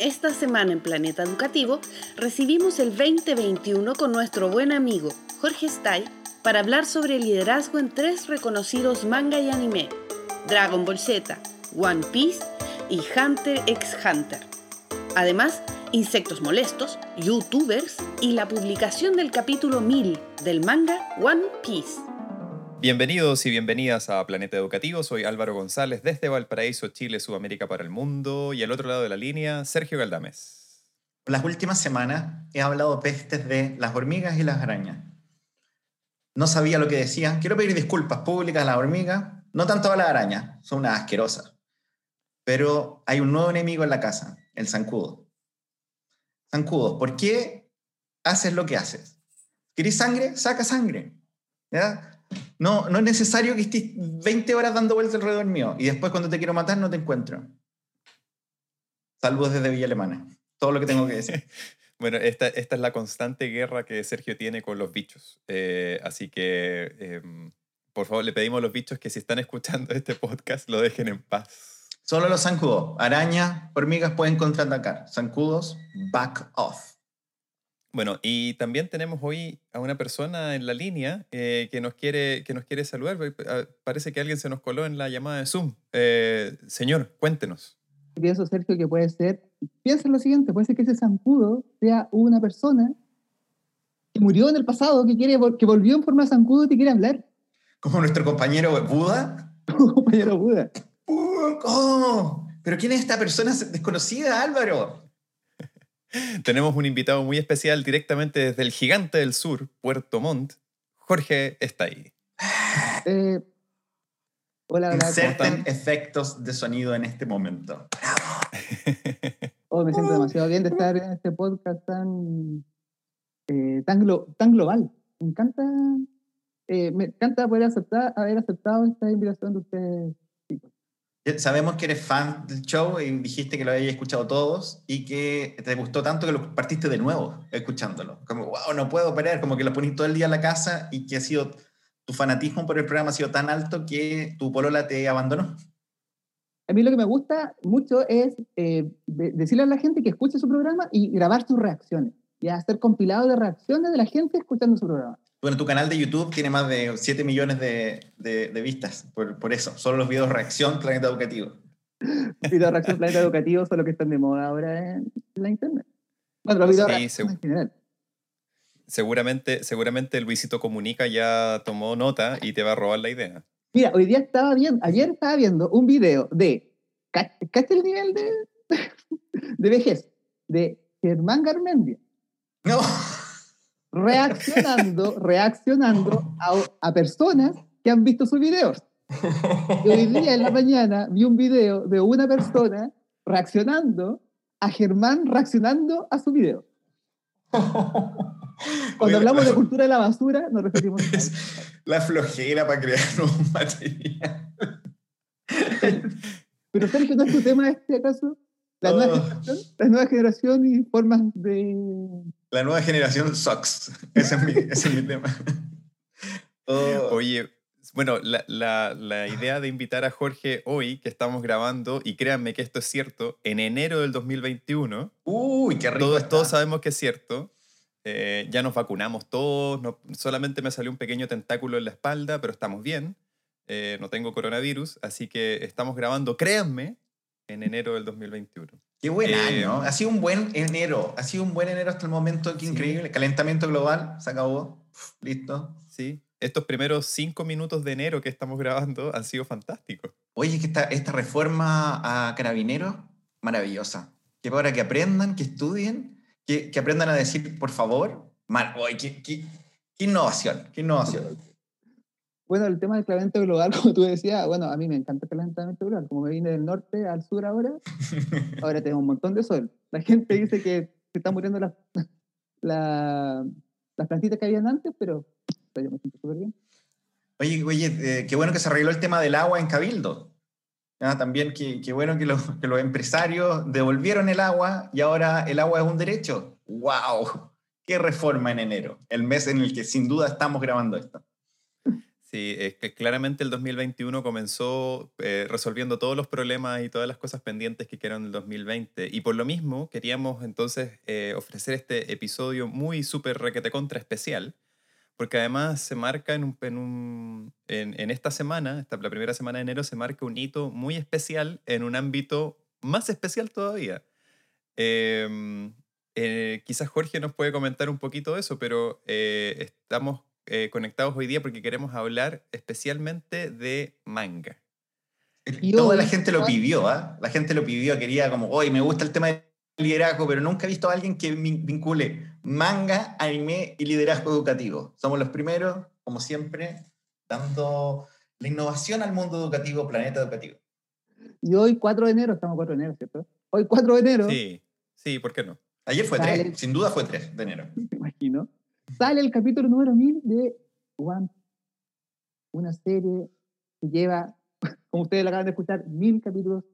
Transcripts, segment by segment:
Esta semana en Planeta Educativo recibimos el 2021 con nuestro buen amigo Jorge Stay para hablar sobre liderazgo en tres reconocidos manga y anime, Dragon Ball Z, One Piece y Hunter x Hunter. Además, insectos molestos, youtubers y la publicación del capítulo 1000 del manga One Piece. Bienvenidos y bienvenidas a Planeta Educativo. Soy Álvaro González desde Valparaíso, Chile, Sudamérica para el mundo. Y al otro lado de la línea, Sergio Galdames. Las últimas semanas he hablado pestes de las hormigas y las arañas. No sabía lo que decía. Quiero pedir disculpas públicas a las hormigas, no tanto a las arañas, son unas asquerosas. Pero hay un nuevo enemigo en la casa, el zancudo. Zancudo, ¿por qué haces lo que haces? ¿Querés sangre? Saca sangre. ¿Ya? No, no es necesario que estés 20 horas dando vueltas alrededor mío y después cuando te quiero matar no te encuentro. Saludos desde Villa Alemana. Todo lo que tengo que decir. bueno, esta, esta, es la constante guerra que Sergio tiene con los bichos. Eh, así que, em, por favor, le pedimos a los bichos que si están escuchando este podcast lo dejen en paz. Solo los zancudos. Arañas, hormigas pueden contraatacar. Zancudos, back off. Bueno, y también tenemos hoy a una persona en la línea eh, que, nos quiere, que nos quiere saludar. Ah, parece que alguien se nos coló en la llamada de Zoom. Eh, señor, cuéntenos. Pienso, Sergio, que puede ser, piensa en lo siguiente, puede ser que ese zancudo sea una persona que murió en el pasado, que, quiere, que volvió en forma de zancudo y te quiere hablar. Como nuestro compañero Buda. compañero Buda. ¿Cómo? ¿Pero quién es esta persona desconocida, Álvaro? Tenemos un invitado muy especial directamente desde el gigante del sur, Puerto Montt. Jorge está ahí. Eh, hola, Inserten efectos de sonido en este momento. Oh, me siento demasiado bien de estar en este podcast tan, eh, tan, tan global. Me encanta, eh, me encanta poder aceptar, haber aceptado esta invitación de ustedes Sabemos que eres fan del show y dijiste que lo habías escuchado todos y que te gustó tanto que lo partiste de nuevo escuchándolo. Como, wow, no puedo parar, como que lo ponís todo el día en la casa y que ha sido, tu fanatismo por el programa ha sido tan alto que tu polola te abandonó. A mí lo que me gusta mucho es eh, decirle a la gente que escuche su programa y grabar sus reacciones y hacer compilado de reacciones de la gente escuchando su programa. Bueno, tu canal de YouTube tiene más de 7 millones de, de, vistas por, por, eso. Solo los videos reacción Planeta Educativo. videos reacción Planeta Educativo son los que están de moda ahora en la internet. Bueno, los videos reacción en general. Seguramente, seguramente Luisito Comunica ya tomó nota y te va a robar la idea. Mira, hoy día estaba viendo, ayer estaba viendo un video de, ¿cacha el nivel de, de vejez? De Germán Garmendia. No reaccionando, reaccionando a, personas que han visto sus videos. Y hoy día en la mañana vi un video de una persona reaccionando a Germán reaccionando a su video. Cuando hablamos de cultura de la basura, nos referimos a La flojera para crear un material. Pero Sergio, ¿no es tu tema este acaso? La, nueva, oh. generación, la nueva generación y formas de la nueva generación sucks. Ese es mi, ese es mi tema. Oh. Oye, bueno, la, la, la, idea de invitar a Jorge hoy, que estamos grabando, y créanme que esto es cierto, en enero del 2021. Uy, qué rico. Todos, todos sabemos que es cierto. Eh, ya nos vacunamos todos, no, solamente me salió un pequeño tentáculo en la espalda, pero estamos bien. Eh, no tengo coronavirus, así que estamos grabando, créanme, en enero del 2021. Qué buen eh, año. Ha sido un buen enero. Ha sido un buen enero hasta el momento. Qué increíble. Calentamiento global. Se acabó. listo. Sí. Estos primeros cinco minutos de enero que estamos grabando han sido fantásticos. Oye, que esta, esta reforma a carabineros, maravillosa. Que para que aprendan, que estudien, que, que aprendan a decir, por favor, mal. Oye, qué, qué, qué innovación. Qué innovación. Bueno, el tema del calentamiento global, como tú decías, bueno, a mí me encanta el calentamiento global. Como me vine del norte al sur ahora, ahora tengo un montón de sol. La gente dice que se están muriendo las, las plantitas que habían antes, pero yo me siento súper bien. Oye, oye eh, qué bueno que se arregló el tema del agua en Cabildo. también qué, qué bueno que los, que los empresarios devolvieron el agua y ahora el agua es un derecho. ¡Wow! ¡Qué reforma en enero! El mes en el que sin duda estamos grabando esto. Sí, es que claramente el 2021 comenzó eh, resolviendo todos los problemas y todas las cosas pendientes que quedaron en el 2020. Y por lo mismo queríamos entonces eh, ofrecer este episodio muy súper requete contra especial, porque además se marca en, un, en, un, en, en esta semana, esta, la primera semana de enero, se marca un hito muy especial en un ámbito más especial todavía. Em, eh, quizás Jorge nos puede comentar un poquito de eso, pero eh, estamos eh, conectados hoy día porque queremos hablar especialmente de manga. Toda la gente lo pidió, ¿ah? La gente lo pidió, quería como, hoy me gusta el tema del liderazgo, pero nunca he visto a alguien que vincule manga, anime y liderazgo educativo. Somos los primeros, como siempre, dando la innovación al mundo educativo, planeta educativo. Y hoy 4 de enero, estamos 4 de enero, ¿cierto? Hoy 4 de enero. Sí, sí, ¿por qué no? Ayer fue 3, sin duda fue 3 de enero. Me imagino. Sale el capítulo número 1000 de One Una serie que lleva, como ustedes la acaban de escuchar, mil capítulos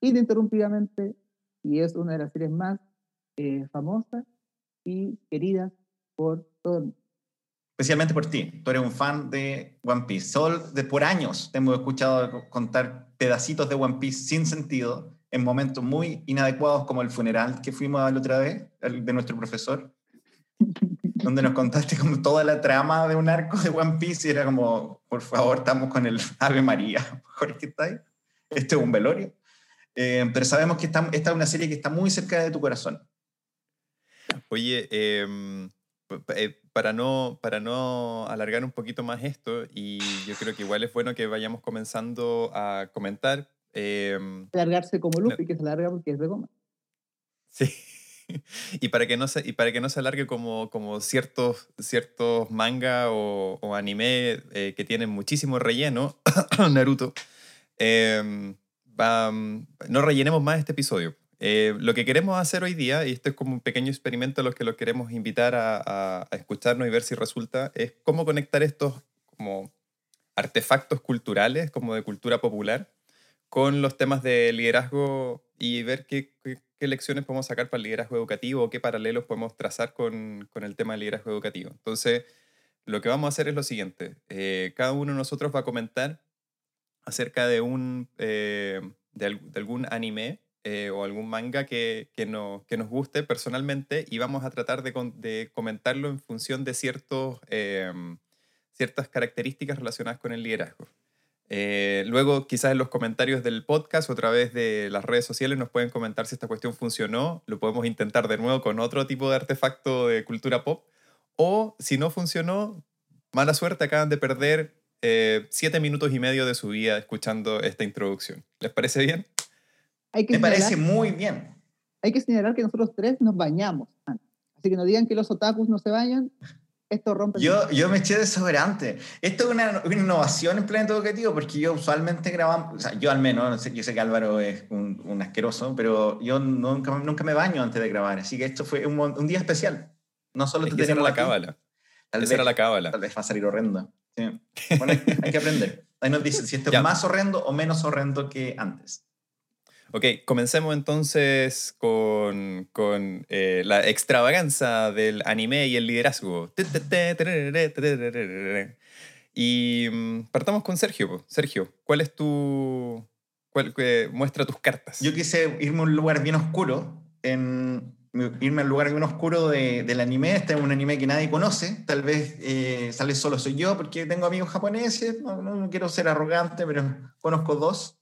ininterrumpidamente y es una de las series más eh, famosas y queridas por todo el mundo. Especialmente por ti. Tú eres un fan de One Piece. Sol, de por años te hemos escuchado contar pedacitos de One Piece sin sentido en momentos muy inadecuados como el funeral que fuimos a la otra vez de nuestro profesor, donde nos contaste como toda la trama de un arco de One Piece y era como, por favor, estamos con el Ave María, Jorge, ¿está ahí? Este es un velorio. Eh, pero sabemos que esta, esta es una serie que está muy cerca de tu corazón. Oye, eh, para, no, para no alargar un poquito más esto, y yo creo que igual es bueno que vayamos comenzando a comentar. Eh, Alargarse como Luffy, que se larga porque es de goma. Sí. y para que no se, y para que no se alargue como, como ciertos, ciertos manga o, o anime eh, que tienen muchísimo relleno, Naruto, eh, no rellenemos más este episodio. Eh, lo que queremos hacer hoy día, y esto es como un pequeño experimento a los que los queremos invitar a, a, a, escucharnos y ver si resulta, es cómo conectar estos como artefactos culturales, como de cultura popular, con los temas de liderazgo y ver qué, qué, qué lecciones podemos sacar para el liderazgo educativo o qué paralelos podemos trazar con, con, el tema del liderazgo educativo. Entonces, lo que vamos a hacer es lo siguiente. Eh, cada uno de nosotros va a comentar acerca de, un, eh, de, de algún anime eh, o algún manga que, que, no, que, nos guste personalmente y vamos a tratar de, de comentarlo en función de ciertos, eh, ciertas características relacionadas con el liderazgo. Eh, luego, quizás en los comentarios del podcast o a través de las redes sociales nos pueden comentar si esta cuestión funcionó. Lo podemos intentar de nuevo con otro tipo de artefacto de cultura pop. O si no funcionó, mala suerte, acaban de perder eh, siete minutos y medio de su vida escuchando esta introducción. ¿Les parece bien? Hay que Me parece muy bien. Hay que señalar que nosotros tres nos bañamos. Así que no digan que los otakus no se bañan. Esto rompe. Yo, yo me eché desodorante. Esto es una, una innovación en planeta educativo porque yo usualmente grabamos, o sea, yo al menos, no sé, yo sé que Álvaro es un, un, asqueroso, pero yo nunca, nunca me baño antes de grabar. Así que esto fue un, un día especial. No solo es esa era la cábala. Tal vez, era la cábala. Tal vez va a salir horrendo. Sí. Bueno, hay, hay que aprender. Ahí nos dicen si esto es más horrendo o menos horrendo que antes. Ok, comencemos entonces con, con eh, la extravaganza del anime y el liderazgo. Y um, partamos con Sergio. Sergio, ¿cuál es tu... Cuál, eh, muestra tus cartas? Yo quise irme a un lugar bien oscuro, en, irme al lugar bien oscuro de, del anime. Este es un anime que nadie conoce. Tal vez eh, sale solo soy yo porque tengo amigos japoneses. No quiero ser arrogante, pero conozco dos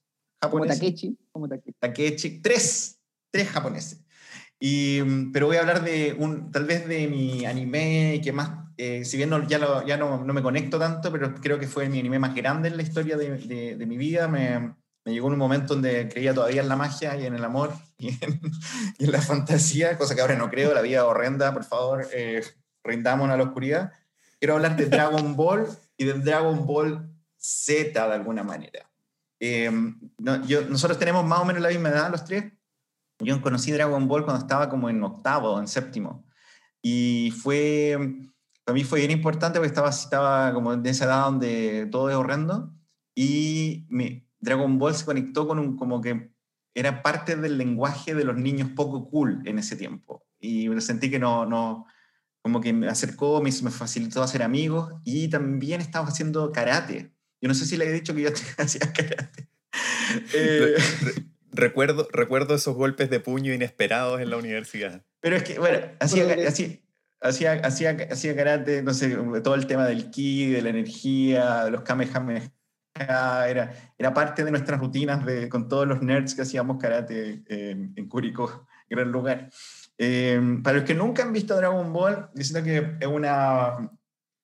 como Takechi, como Takechi. Takechi. Tres, tres japoneses. Y, pero voy a hablar de un, tal vez de mi anime que más, eh, si bien no, ya, lo, ya no, no, me conecto tanto, pero creo que fue mi anime más grande en la historia de, de, de mi vida. Me, me, llegó un momento donde creía todavía en la magia y en el amor y en, y en la fantasía, cosa que ahora no creo, la vida horrenda, por favor, eh, rindámonos a la oscuridad. Quiero hablar de Dragon Ball y de Dragon Ball Z de alguna manera. Eh, no, yo, nosotros tenemos más o menos la misma edad, los tres. Yo conocí Dragon Ball cuando estaba como en octavo, en séptimo. Y fue, para mí fue bien importante porque estaba, estaba como en esa edad donde todo es horrendo. Y mi, Dragon Ball se conectó con un, como que era parte del lenguaje de los niños poco cool en ese tiempo. Y sentí que no, no, como que me acercó, me, me facilitó hacer amigos y también estaba haciendo karate. Yo no sé si le he dicho que yo hacía karate. Eh, recuerdo, recuerdo esos golpes de puño inesperados en la universidad. Pero es que, bueno, hacía, hacía, hacía, hacía karate, no sé, todo el tema del ki, de la energía, de los kamehameha, era, era parte de nuestras rutinas de, con todos los nerds que hacíamos karate en, en Curicó, gran lugar. Eh, para los que nunca han visto Dragon Ball, diciendo que es una,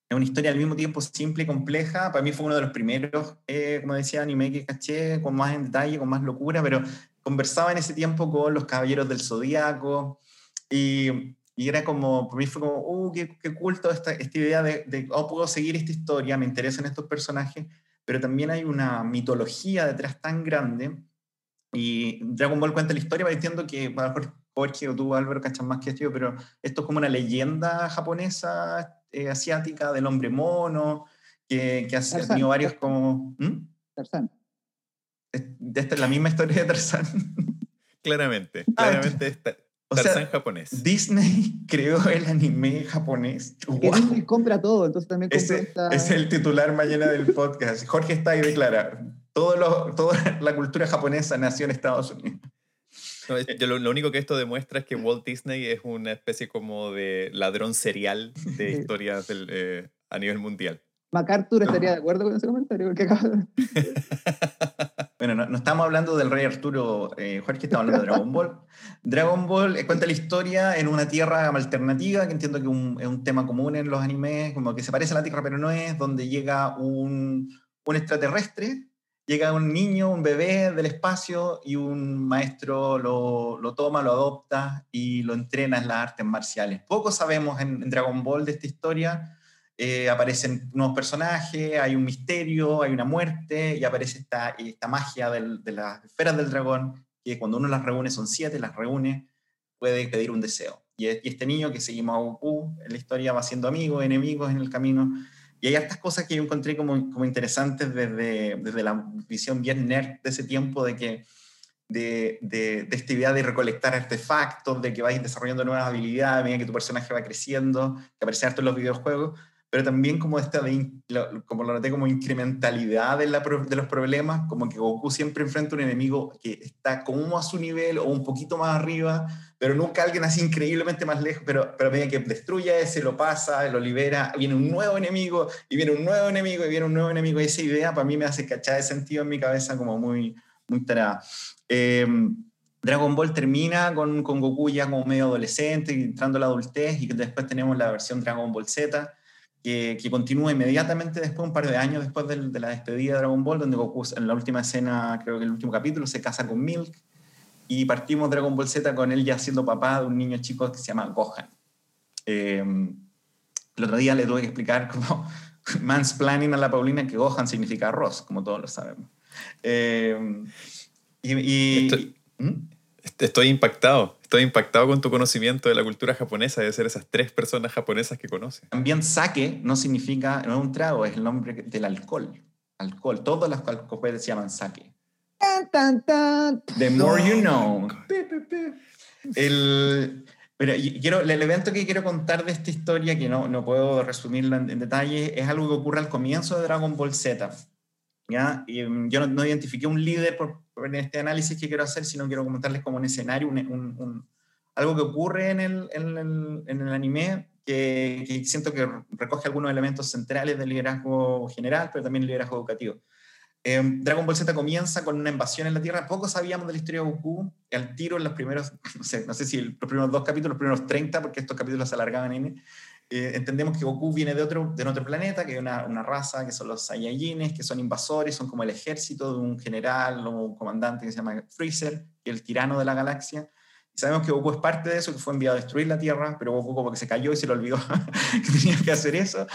es una historia al mismo tiempo simple y compleja. Para mí fue uno de los primeros, eh, como decía, anime que caché con más detalle, con más locura, pero conversaba en ese tiempo con los Caballeros del Zodíaco y, y era como, para mí fue como, uh, qué, culto esta, esta idea de, de, oh, puedo seguir esta historia, me interesan estos personajes, pero también hay una mitología detrás tan grande. Y Dragon Ball cuenta la historia, va diciendo que, Jorge o tú, Álvaro, cachan más que yo, pero esto es como una leyenda japonesa, eh, asiática, del hombre mono, que, que ha tenido varios como... ¿Mm? Tarzán. Esta es la misma historia de Tarzán. Claramente, claramente esta, O Tarzán sea, japonés. Disney creó el anime japonés. Disney compra todo, entonces también compra Ese esta... es el titular mañana del podcast. Jorge está ahí declara, todo lo, toda la cultura japonesa nació en Estados Unidos. No, es- yo lo, lo único que esto demuestra es que Walt Disney es una especie como de ladrón serial de historias del, eh, a nivel mundial. MacArthur estaría de acuerdo con ese comentario. Porque acaba de- Bueno, no, no estamos hablando del rey Arturo, eh, Jorge, estamos hablando de Dragon Ball. Dragon Ball eh, cuenta la historia en una tierra alternativa, que entiendo que un- es un tema común en los animes, como que se parece a la tierra pero no es, donde llega un, un extraterrestre, llega un niño, un bebé del espacio y un maestro lo, lo toma, lo adopta y lo entrena en las artes marciales. Poco sabemos en, Dragon Ball de esta historia. Eh, aparecen nuevos personajes, hay un misterio, hay una muerte y aparece esta, esta magia de las esferas del dragón, que cuando uno las reúne, son siete, las reúne, puede pedir un deseo. Y, y este niño que seguimos a Goku en la historia va siendo amigo, enemigos en el camino. Y hay hartas cosas que yo encontré como, como interesantes desde, desde la visión bien nerd de ese tiempo, de que de, de, de esta idea de recolectar artefactos, de que vais desarrollando nuevas habilidades a medida que tu personaje va creciendo, que aparece harto en los videojuegos, pero también como esta de, como lo noté, como incrementalidad de, la de los problemas, como que Goku siempre enfrenta un enemigo que está como a su nivel o un poquito más arriba, pero nunca alguien así increíblemente más lejos, pero, pero a medida que destruye ese, lo pasa, lo libera, viene un nuevo enemigo, y viene un nuevo enemigo, y viene un nuevo enemigo, y esa idea para mí me hace cachar de sentido en mi cabeza como muy, muy tarada. Eh, Dragon Ball termina con, con Goku ya como medio adolescente, entrando a la adultez, y después tenemos la versión Dragon Ball Z, que, que continúa inmediatamente después, un par de años después del- de, la despedida de Dragon Ball, donde Goku en la última escena, creo que el último capítulo, se casa con Milk, y partimos Dragon Ball Z con él ya siendo papá de un niño chico que se llama Gohan. Eh, el otro día le tuve que explicar como mansplaining a la Paulina que Gohan significa arroz, como todos lo sabemos. Eh, y, y- Esto- ¿Mm? Estoy impactado. Estoy impactado con tu conocimiento de la cultura japonesa, de ser esas tres personas japonesas que conoces. También sake no significa, no es un trago, es el nombre del alcohol. Alcohol, todos los alcoholes se llaman sake. Tan, tan, tan. The more you No. know. El, pero quiero, el evento que quiero contar de esta historia, que no, no puedo resumirla en, en detalle, es algo que ocurre al comienzo de Dragon Ball Z. ¿ya? Y, mm, yo no, no identifiqué un líder por, por en este análisis que quiero hacer, sino quiero comentarles como un escenario, un, un- un- algo que ocurre en el, en el, en el anime que, que siento que recoge algunos elementos centrales del liderazgo general, pero también el liderazgo educativo. Eh, Dragon Ball Z comienza con una invasión en la Tierra. Poco sabíamos de la historia de Goku. Al tiro, en los primeros, no sé, no sé si los primeros dos capítulos, los primeros 30, porque estos capítulos se alargaban en. eh, entendemos que Goku viene de otro, de otro planeta, que hay una, una raza que son los Saiyajines, que son invasores, son como el ejército de un general o un comandante que se llama Freezer, es el tirano de la galaxia. Y sabemos que Goku es parte de eso, que fue enviado a destruir la Tierra, pero Goku como que se cayó y se le olvidó que tenía que hacer eso.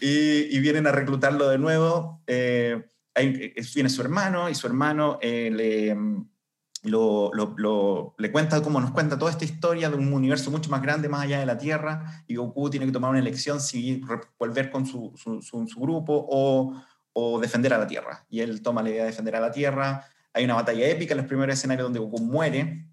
Y, y vienen a reclutarlo de nuevo. Eh, hay- eh, viene su hermano y su hermano eh, le, mm, lo, lo- lo- le cuenta como nos cuenta toda esta historia de un universo mucho más grande más allá de la Tierra y Goku tiene que tomar una elección si volver con su, su- su- su grupo o, o defender a la Tierra. Y él toma la idea de defender a la Tierra. Hay una batalla épica en los primeros escenarios donde Goku muere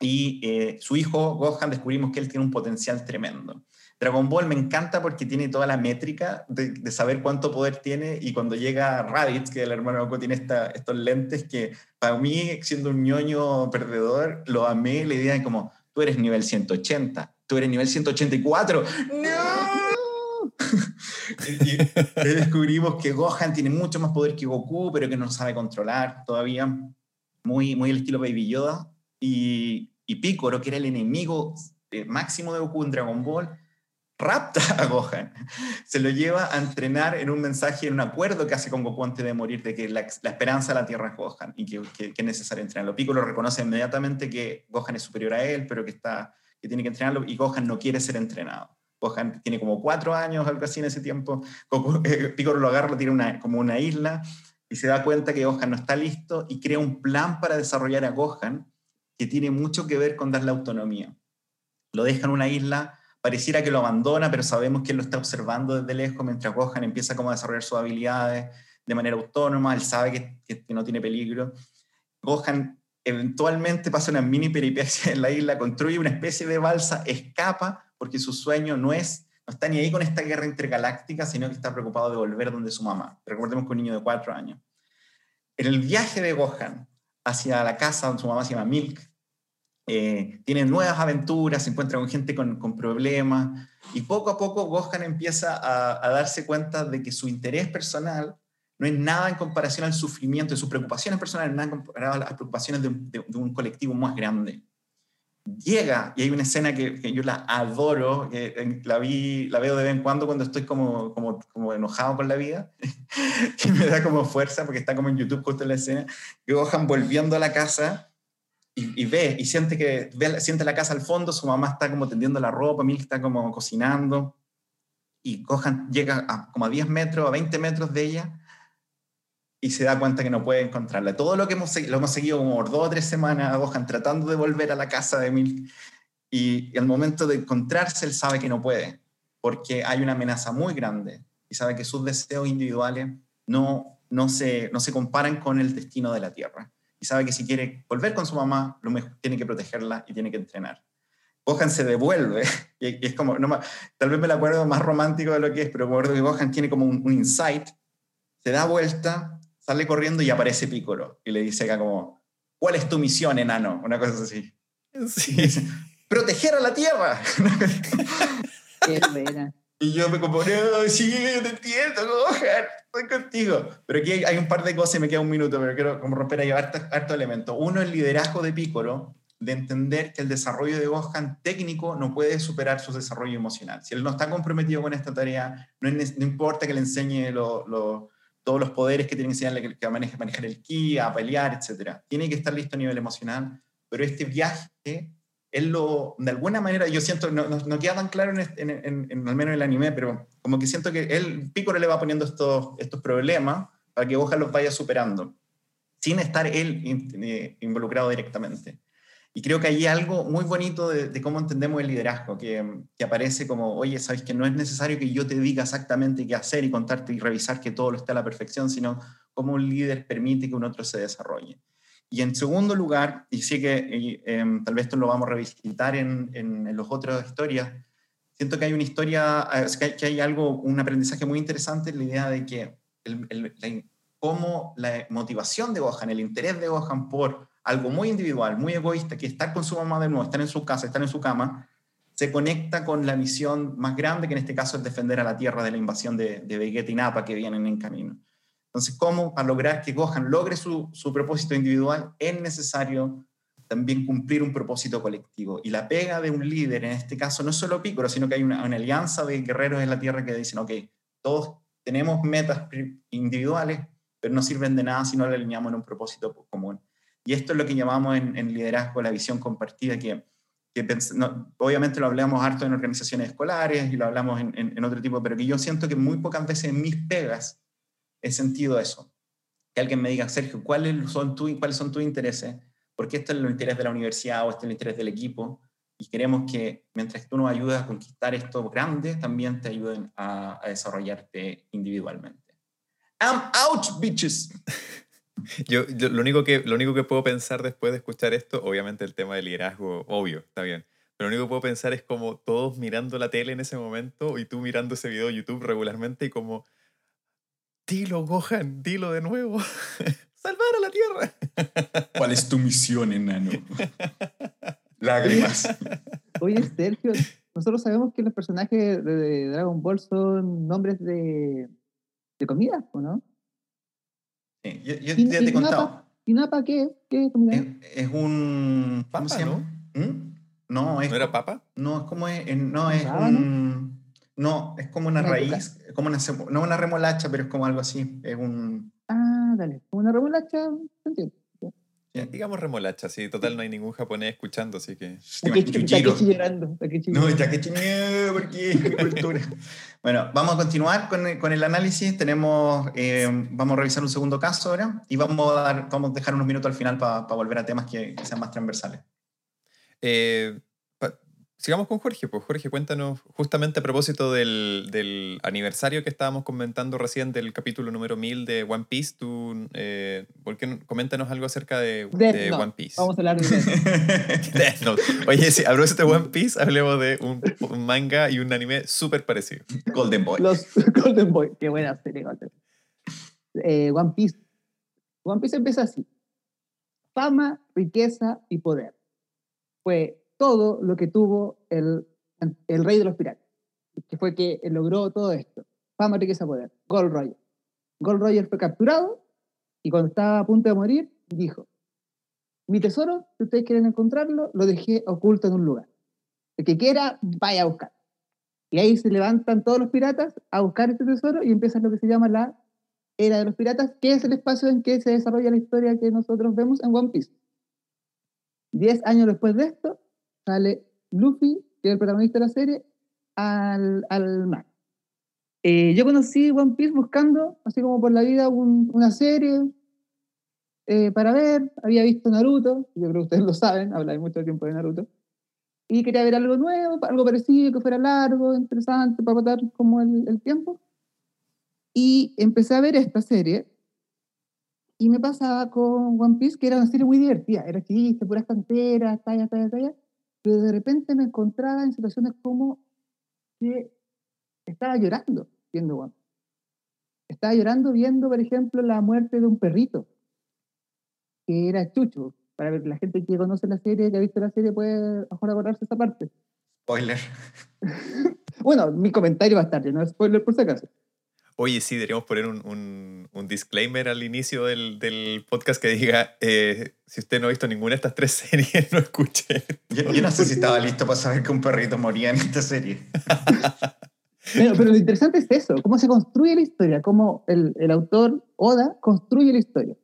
y eh, su hijo Gohan descubrimos que él tiene un potencial tremendo. Dragon Ball me encanta porque tiene toda la métrica de, saber cuánto poder tiene y cuando llega Raditz, que el hermano Goku tiene esta, estos lentes que para mí, siendo un ñoño perdedor, lo amé, la idea de como, tú eres nivel 180, tú eres nivel 184, ¡No! y, descubrimos que Gohan tiene mucho más poder que Goku, pero que no sabe controlar todavía, muy, muy el estilo Baby Yoda, y, y Piccolo, que era el enemigo eh, máximo de Goku en Dragon Ball, rapta a Gohan. Se lo lleva a entrenar en un mensaje, en un acuerdo que hace con Goku antes de morir, de que la, esperanza de la Tierra es Gohan y que, es necesario entrenarlo. Piccolo reconoce inmediatamente que Gohan es superior a él, pero que, está, que tiene que entrenarlo y Gohan no quiere ser entrenado. Gohan tiene como cuatro años, algo así en ese tiempo. Eh, Piccolo lo agarra, lo tiene una, como una isla y se da cuenta que Gohan no está listo y crea un plan para desarrollar a Gohan que tiene mucho que ver con darle autonomía. Lo deja en una isla pareciera que lo abandona, pero sabemos que él lo está observando desde lejos mientras Gohan empieza a desarrollar sus habilidades de manera autónoma, él sabe que, que, no tiene peligro. Gohan eventualmente pasa una mini peripecia en la isla, construye una especie de balsa, escapa, porque su sueño no es, no está ni ahí con esta guerra intergaláctica, sino que está preocupado de volver donde su mamá. Recordemos que un niño de cuatro años. En el viaje de Gohan hacia la casa donde su mamá se llama Milk, eh, tiene nuevas aventuras, se encuentra con gente con, con problemas y poco a poco Gohan empieza a, darse cuenta de que su interés personal no es nada en comparación al sufrimiento, de sus preocupaciones personales, nada comparado a las preocupaciones de, un colectivo más grande. Llega, y hay una escena que, que yo la adoro, que la, vi, la veo de vez en cuando cuando estoy como, como, como enojado con la vida, que me da como fuerza, porque está como en YouTube justo la escena, que Gohan volviendo a la casa y, ve y siente que ve, siente la casa al fondo, su mamá está como tendiendo la ropa, Milk está como cocinando y Gohan llega a, como a 10 metros, a 20 metros de ella y se da cuenta que no puede encontrarla. Todo lo que hemos, lo hemos seguido como por dos tres semanas a Gohan tratando de volver a la casa de Milk y, al momento de encontrarse él sabe que no puede porque hay una amenaza muy grande y sabe que sus deseos individuales no, no, se, no se comparan con el destino de la Tierra y sabe que si quiere volver con su mamá, lo mejor, tiene que protegerla y tiene que entrenar. Gohan se devuelve, y, es como, no, tal vez me lo acuerdo más romántico de lo que es, pero acuerdo que Gohan tiene como un, insight, se da vuelta, sale corriendo y aparece Piccolo, y le dice acá como, ¿cuál es tu misión, enano? Una cosa así. Sí. proteger a la Tierra. Qué. Y yo me como, no, sí, te entiendo, Gohan, estoy contigo. Pero aquí hay, un par de cosas y me queda un minuto, pero quiero como romper ahí harto, harto elemento. Uno, el liderazgo de Piccolo, de entender que el desarrollo de Gohan técnico no puede superar su desarrollo emocional. Si él no está comprometido con esta tarea, no, no importa que le enseñe todos los poderes que tiene que enseñarle, que maneje, manejar el ki, a pelear, etc. Tiene que estar listo a nivel emocional, pero este viaje él lo, de alguna manera, yo siento, no, no, queda tan claro en, en, en, al menos en el anime, pero como que siento que él, Piccolo le va poniendo estos, estos problemas para que Gohan los vaya superando, sin estar él eh, involucrado directamente. Y creo que hay algo muy bonito de, cómo entendemos el liderazgo, que, que, aparece como, oye, sabes que no es necesario que yo te diga exactamente qué hacer y contarte y revisar que todo lo esté a la perfección, sino cómo un líder permite que un otro se desarrolle. Y en segundo lugar, y sí que em, tal vez esto lo vamos a revisitar en, en, las otras historias, siento que hay una historia, eh, que hay, algo, un aprendizaje muy interesante en la idea de que el, la, cómo la motivación de Gohan, el interés de Gohan por algo muy individual, muy egoísta, que estar con su mamá de nuevo, estar en su casa, estar en su cama, se conecta con la misión más grande, que en este caso es defender a la Tierra de la invasión de, de Vegeta y Nappa que vienen en camino. Entonces, ¿cómo para lograr que Gohan logre su, su propósito individual es necesario también cumplir un propósito colectivo? Y la pega de un líder, en este caso, no es solo Piccolo, sino que hay una, alianza de guerreros en la Tierra que dicen, ok, todos tenemos metas individuales, pero no sirven de nada si no la alineamos en un propósito común. Y esto es lo que llamamos en, liderazgo la visión compartida, que, que obviamente lo hablamos harto en organizaciones escolares y lo hablamos en, en, otro tipo, pero que yo siento que muy pocas veces en mis pegas he sentido eso. Que alguien me diga, Sergio, ¿cuáles son, tu, ¿cuáles son tus intereses? Porque esto es el interés de la universidad o este es el interés del equipo. Y queremos que mientras tú nos ayudas a conquistar esto grande, también te ayuden a, desarrollarte individualmente. I'm out, bitches. Yo, yo lo, único que, lo único que puedo pensar después de escuchar esto, obviamente el tema del liderazgo, obvio, está bien. Pero lo único que puedo pensar es como todos mirando la tele en ese momento y tú mirando ese video de YouTube regularmente y como, dilo, Gohan, dilo de nuevo. Salvar a la Tierra. ¿Cuál es tu misión, enano? Lágrimas. Oye, Sergio, nosotros sabemos que los personajes de Dragon Ball son nombres de, de comida, ¿o no? Sí, yo, yo ya te he contado. ¿Y Napa qué? ¿Qué comida? Es, es un... ¿Cómo Papa, se llama? ¿Mm? No, es... ¿No era papa? No, es como... Es, no, es un... No, es como una Una raíz, como una, no una remolacha, pero es como algo así. Es un... Ah, dale. Como una remolacha, ¿te entiendo? Ya, digamos remolacha, sí. Total, no hay ningún japonés escuchando, así que... Takechi. Takechi llorando. Takechi No, chingue, porque cultura. Bueno, vamos a continuar con el, con el análisis. Tenemos, eh, vamos a revisar un segundo caso ahora y vamos a, dar, vamos a dejar unos minutos al final para volver a temas que, que sean más transversales. Eh, pa- sigamos con Jorge. Pues Jorge, cuéntanos justamente a propósito del, del aniversario que estábamos comentando recién del capítulo número 1000 de One Piece. Tú, eh, ¿por qué no- coméntanos algo acerca de, Death de Note. One Piece. Vamos a hablar de Death Note. Death Note. Oye, a propósito de One Piece, hablemos de un, un manga y un anime súper parecido. Golden Boy. Los Golden Boy. Qué buena serie, Golden Boy. Eh, One Piece. One Piece empieza así. Fama, riqueza y poder. Fue todo lo que tuvo el, el rey de los piratas. Que fue que logró todo esto. Fama, riqueza, poder. Gold Roger. Gold Roger fue capturado y cuando estaba a punto de morir, dijo, mi tesoro, si ustedes quieren encontrarlo, lo dejé oculto en un lugar. El que quiera, vaya a buscar. Y ahí se levantan todos los piratas a buscar este tesoro y empieza lo que se llama la era de los piratas, que es el espacio en que se desarrolla la historia que nosotros vemos en One Piece. Diez años después de esto, sale Luffy, que es el protagonista de la serie, al, al mar. Eh, yo conocí One Piece buscando, así como por la vida, un- una serie eh, para ver. Había visto Naruto, yo creo que ustedes lo saben, habláis mucho tiempo de Naruto y quería ver algo nuevo, algo parecido, que fuera largo, interesante, para matar como el, el tiempo. Y empecé a ver esta serie y me pasaba con One Piece, que era una serie muy divertida, era chiste, puras canteras, talla, talla, talla, pero de repente me encontraba en situaciones como que estaba llorando viendo One. Estaba llorando viendo, por ejemplo, la muerte de un perrito, que era Chucho. Para ver, la gente que conoce la serie, que ha visto la serie, puede mejor acordarse esa parte. Spoiler. Bueno, mi comentario va a estar lleno de spoiler por si acaso. Oye, sí, deberíamos poner un, un- un disclaimer al inicio del, del podcast que diga, eh, si usted no ha visto ninguna de estas tres series, no escuche. Yo, yo no sé si estaba listo para saber que un perrito moría en esta serie. Pero, pero lo interesante es eso, cómo se construye la historia, cómo el, el autor Oda construye la historia.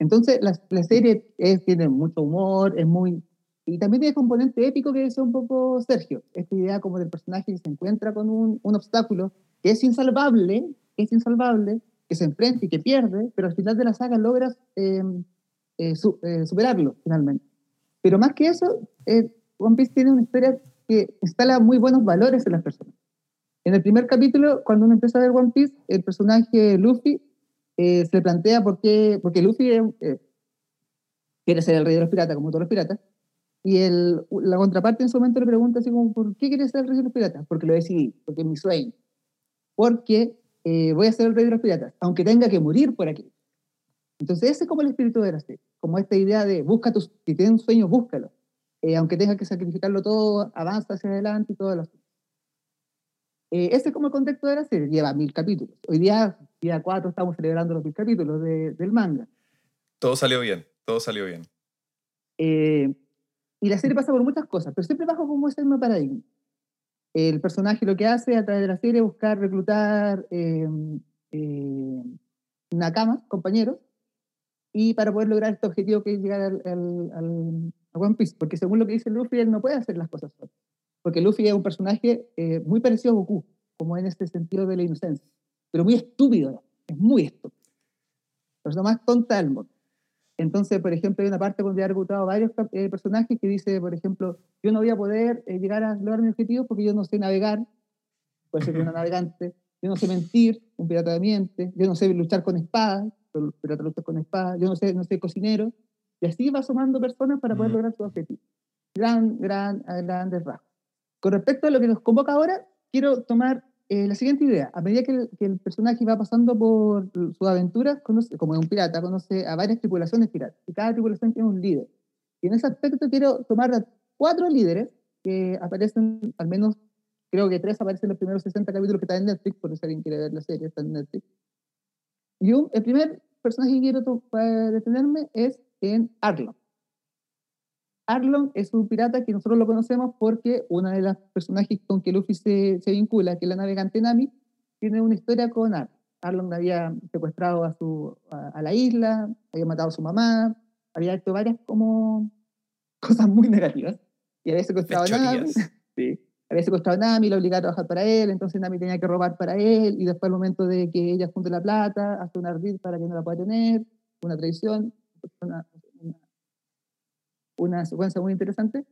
Entonces, la, la serie es- tiene mucho humor, es muy... Y también tiene componente épico que es un poco Sergio, esta idea como del personaje que se encuentra con un, un obstáculo que es insalvable, que es insalvable, que se enfrenta y que pierde, pero al final de la saga logras eh, eh, su- eh, superarlo finalmente. Pero más que eso, eh, One Piece tiene una historia que instala muy buenos valores en las personas. En el primer capítulo, cuando uno empieza a ver One Piece, el personaje Luffy eh, se le plantea por qué, porque Luffy eh, quiere ser el rey de los piratas, como todos los piratas, y el, la contraparte en su momento le pregunta así como, ¿por qué quieres ser el rey de los piratas? Porque lo decidí, porque es mi sueño, porque eh, voy a ser el rey de los piratas, aunque tenga que morir por aquí. Entonces ese es como el espíritu de la serie, como esta idea de busca tus, si tienes un sueño, búscalo, Eh, aunque tenga que sacrificarlo todo, avanza hacia adelante y todo lo eh, ese es como el contexto de la serie. Lleva mil capítulos. Hoy día, día 4, estamos celebrando los mil capítulos de- del manga. Todo salió bien, todo salió bien. Eh, y la serie pasa por muchas cosas, pero siempre bajo como ese mismo paradigma. El personaje lo que hace a través de la serie es buscar reclutar eh, eh, nakamas, compañeros, y para poder lograr este objetivo que es llegar al, al- a One Piece, porque según lo que dice Luffy, él no puede hacer las cosas solo. Porque Luffy es un personaje eh, muy parecido a Goku, como en este sentido de la inocencia, pero muy estúpido, es muy estúpido. La persona más tonta del mundo. Entonces, por ejemplo, hay una parte donde ha reclutado varios eh, personajes que dice, por ejemplo, yo no voy a poder eh, llegar a lograr mi objetivo porque yo no sé navegar, puede ser una navegante, yo no sé mentir, un pirata de miente, yo no sé luchar con espadas, pero lucha con espada, yo no sé, no sé, cocinero, y así va sumando personas para poder lograr su objetivo. Gran, gran, grandes rasgos. Con respecto a lo que nos convoca ahora, quiero tomar eh, la siguiente idea. A medida que el, personaje va pasando por sus aventuras, conoce, como es un pirata, conoce a varias tripulaciones piratas, y cada tripulación tiene un líder. Y en ese aspecto quiero tomar cuatro líderes que aparecen, al menos creo que tres aparecen en los primeros 60 capítulos que están en Netflix, por si alguien quiere ver la serie, está en Netflix. Y el primer personaje que quiero detenerme es en Arlon. Arlon es un pirata que nosotros lo conocemos porque una de las personajes con que Luffy se, se vincula, que es la navegante Nami, tiene una historia con Arlon. Arlon había secuestrado a, su, a, la isla, había matado a su mamá, había hecho varias como cosas muy negativas. Y había secuestrado a Nami. Sí. Había secuestrado a Nami, lo obligaba a trabajar para él, entonces Nami tenía que robar para él, y después al momento de que ella junte la plata, hace un ardid para que no la pueda tener, una traición, una, una secuencia muy interesante.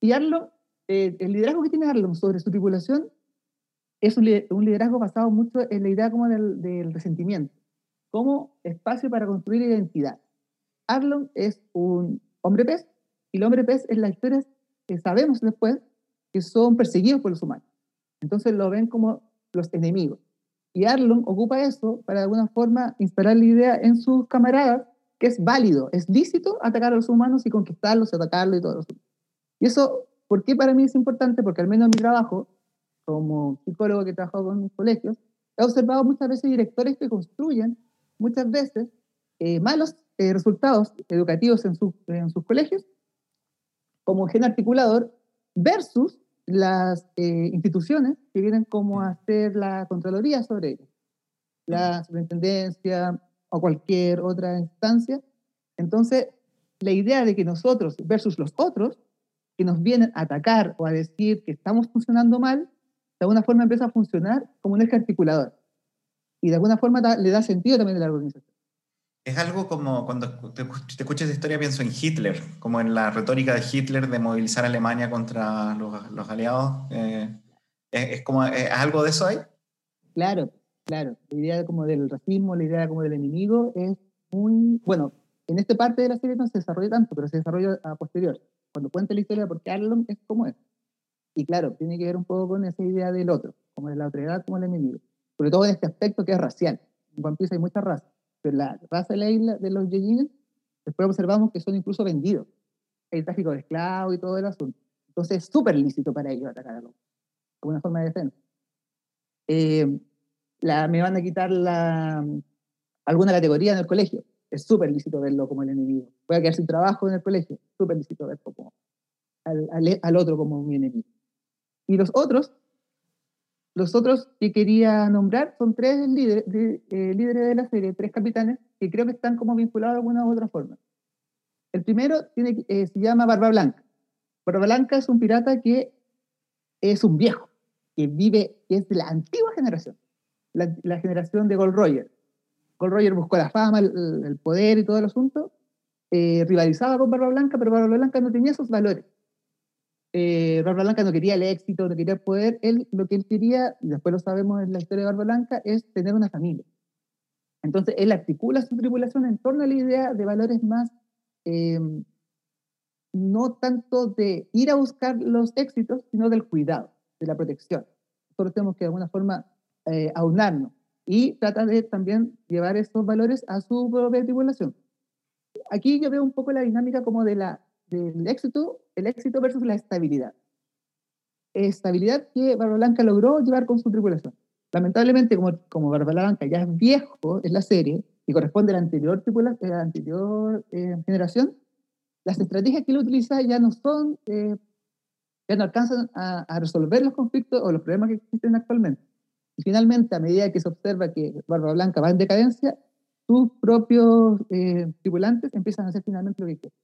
Y Arlon, eh, el liderazgo que tiene Arlon sobre su tripulación es un, liderazgo basado mucho en la idea como del, resentimiento, como espacio para construir identidad. Arlon es un hombre pez, y el hombre pez en las historias que sabemos después que son perseguidos por los humanos. Entonces lo ven como los enemigos. Y Arlon ocupa eso para de alguna forma instalar la idea en sus camaradas que es válido, es lícito atacar a los humanos y conquistarlos, atacarlos y todo eso. Y eso, ¿por qué para mí es importante? Porque al menos en mi trabajo, como psicólogo que he trabajado con colegios, he observado muchas veces directores que construyen muchas veces eh, malos eh, resultados educativos en, en, sus colegios como gen articulador versus las eh, instituciones que vienen como a hacer la Contraloría sobre ellos. La superintendencia, o cualquier otra instancia. Entonces, la idea de que nosotros versus los otros, que nos vienen a atacar o a decir que estamos funcionando mal, de alguna forma empieza a funcionar como un eje articulador. Y de alguna forma le da sentido también a la organización. Es algo como cuando te, te escuchas esta historia, pienso en Hitler, como en la retórica de Hitler de movilizar a Alemania contra los, los aliados. Eh, ¿es, como, ¿Es algo de eso ahí? Claro, Claro, la idea como del racismo, la idea como del enemigo es muy, bueno, en esta parte de la serie no se desarrolla tanto, pero se desarrolla a posterior. Cuando cuenta la historia, porque Arlon es como es. Y claro, tiene que ver un poco con esa idea del otro, como de la edad como el enemigo. Sobre todo en este aspecto que es racial. En One Piece hay muchas razas, pero la raza de la isla de los Yejines, después observamos que son incluso vendidos. Hay tráfico de esclavos y todo el asunto. Entonces es súper lícito para ellos atacar a los como una forma de defensa. Eh, me van a quitar la, alguna categoría en el colegio. Es súper lícito verlo como el enemigo. Voy a quedar sin trabajo en el colegio. Súper lícito verlo como al, al, otro como mi enemigo. Y los otros, los otros que quería nombrar son tres líderes de, eh, líderes de la serie, tres capitanes, que creo que están como vinculados de alguna u otra forma. El primero eh, se llama Barba Blanca. Barba Blanca es un pirata que es un viejo, que vive, que es de la antigua generación la, generación de Gold Roger. Gold Roger buscó la fama, el, poder y todo el asunto, eh, rivalizaba con Barba Blanca, pero Barba Blanca no tenía esos valores. Eh, Barba Blanca no quería el éxito, no quería el poder, él lo que él quería, y después lo sabemos en la historia de Barba Blanca, es tener una familia. Entonces él articula su tripulación en torno a la idea de valores más, eh, no tanto de ir a buscar los éxitos, sino del cuidado, de la protección. Nosotros tenemos que de alguna forma eh, aunarnos y trata de también llevar estos valores a su propia tripulación. Aquí yo veo un poco la dinámica como de la, del éxito, el éxito versus la estabilidad. Estabilidad que Barba Blanca logró llevar con su tripulación. Lamentablemente, como, como Barba Blanca ya es viejo en la serie y corresponde a la anterior, tripulación, la anterior eh, generación, las estrategias que él utiliza ya no son, eh, ya no alcanzan a, a resolver los conflictos o los problemas que existen actualmente. Y finalmente, a medida que se observa que Barba Blanca va en decadencia, sus propios eh, tripulantes empiezan a hacer finalmente lo que quieren.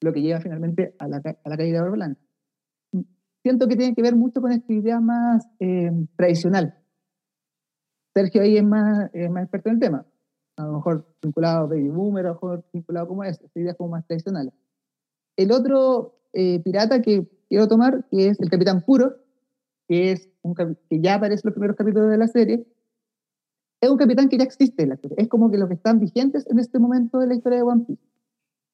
Lo que lleva finalmente a la, a la caída de Barba Blanca. Siento que tiene que ver mucho con esta idea más eh, tradicional. Sergio ahí es más, más experto en el tema. A lo mejor vinculado a Baby Boomer, a lo mejor vinculado como es, esta idea como más tradicional. El otro eh, pirata que quiero tomar, que es el Capitán Puro, que, es un, que ya aparece en los primeros capítulos de la serie, es un capitán que ya existe en la historia. Es como que los que están vigentes en este momento de la historia de One Piece.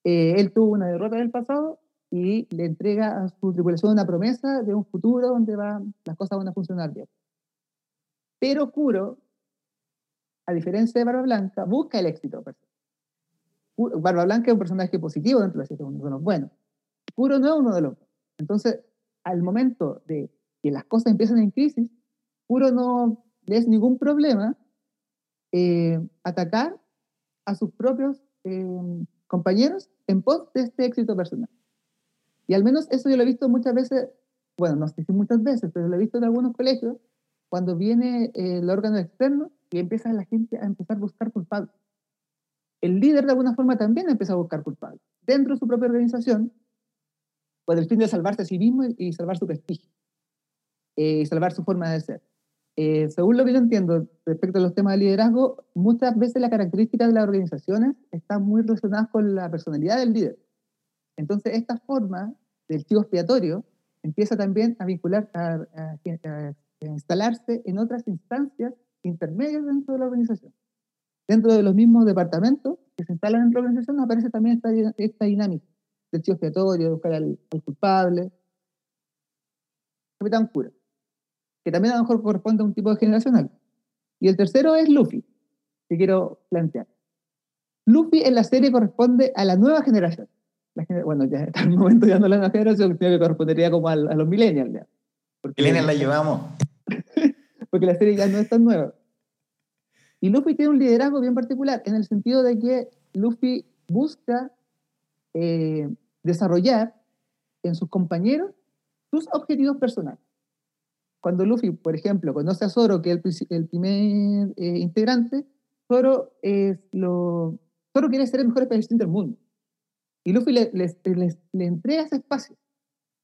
Eh, él tuvo una derrota en el pasado y le entrega a su tripulación una promesa de un futuro donde va, las cosas van a funcionar bien. Pero Kuro, a diferencia de Barba Blanca, busca el éxito. Barba Blanca es un personaje positivo dentro de la serie, uno de los buenos. Kuro no es uno de los Entonces, al momento de que las cosas empiezan en crisis, Kuro no es ningún problema eh, atacar a sus propios eh, compañeros en pos de este éxito personal. Y al menos eso yo lo he visto muchas veces, bueno, no sé si muchas veces, pero lo he visto en algunos colegios, cuando viene el órgano externo y empieza la gente a empezar a buscar culpables. El líder de alguna forma también empieza a buscar culpables dentro de su propia organización, con el fin de salvarse a sí mismo y salvar su prestigio, y eh, salvar su forma de ser. Eh, según lo que yo entiendo respecto a los temas de liderazgo, muchas veces las características de las organizaciones están muy relacionadas con la personalidad del líder. Entonces, esta forma del chivo expiatorio empieza también a vincular, a, instalarse en otras instancias intermedias dentro de la organización. Dentro de los mismos departamentos que se instalan de la organización aparece también esta, esta dinámica del chivo expiatorio, buscar al, culpable. Capitán Cura, que también a lo mejor corresponde a un tipo de generacional. Y el tercero es Luffy, que quiero plantear. Luffy en la serie corresponde a la nueva generación bueno, ya en el momento ya no la nueva generación, sino que correspondería como a, los millennials. Ya. Porque, millennials la llevamos. porque la serie ya no es tan nueva. Y Luffy tiene un liderazgo bien particular, en el sentido de que Luffy busca eh, desarrollar en sus compañeros sus objetivos personales. Cuando Luffy, por ejemplo, conoce a Zoro, que es el, primer eh, integrante, Zoro, es lo, Zoro quiere ser el mejor especialista del mundo. Y Luffy le, le, entrega ese espacio.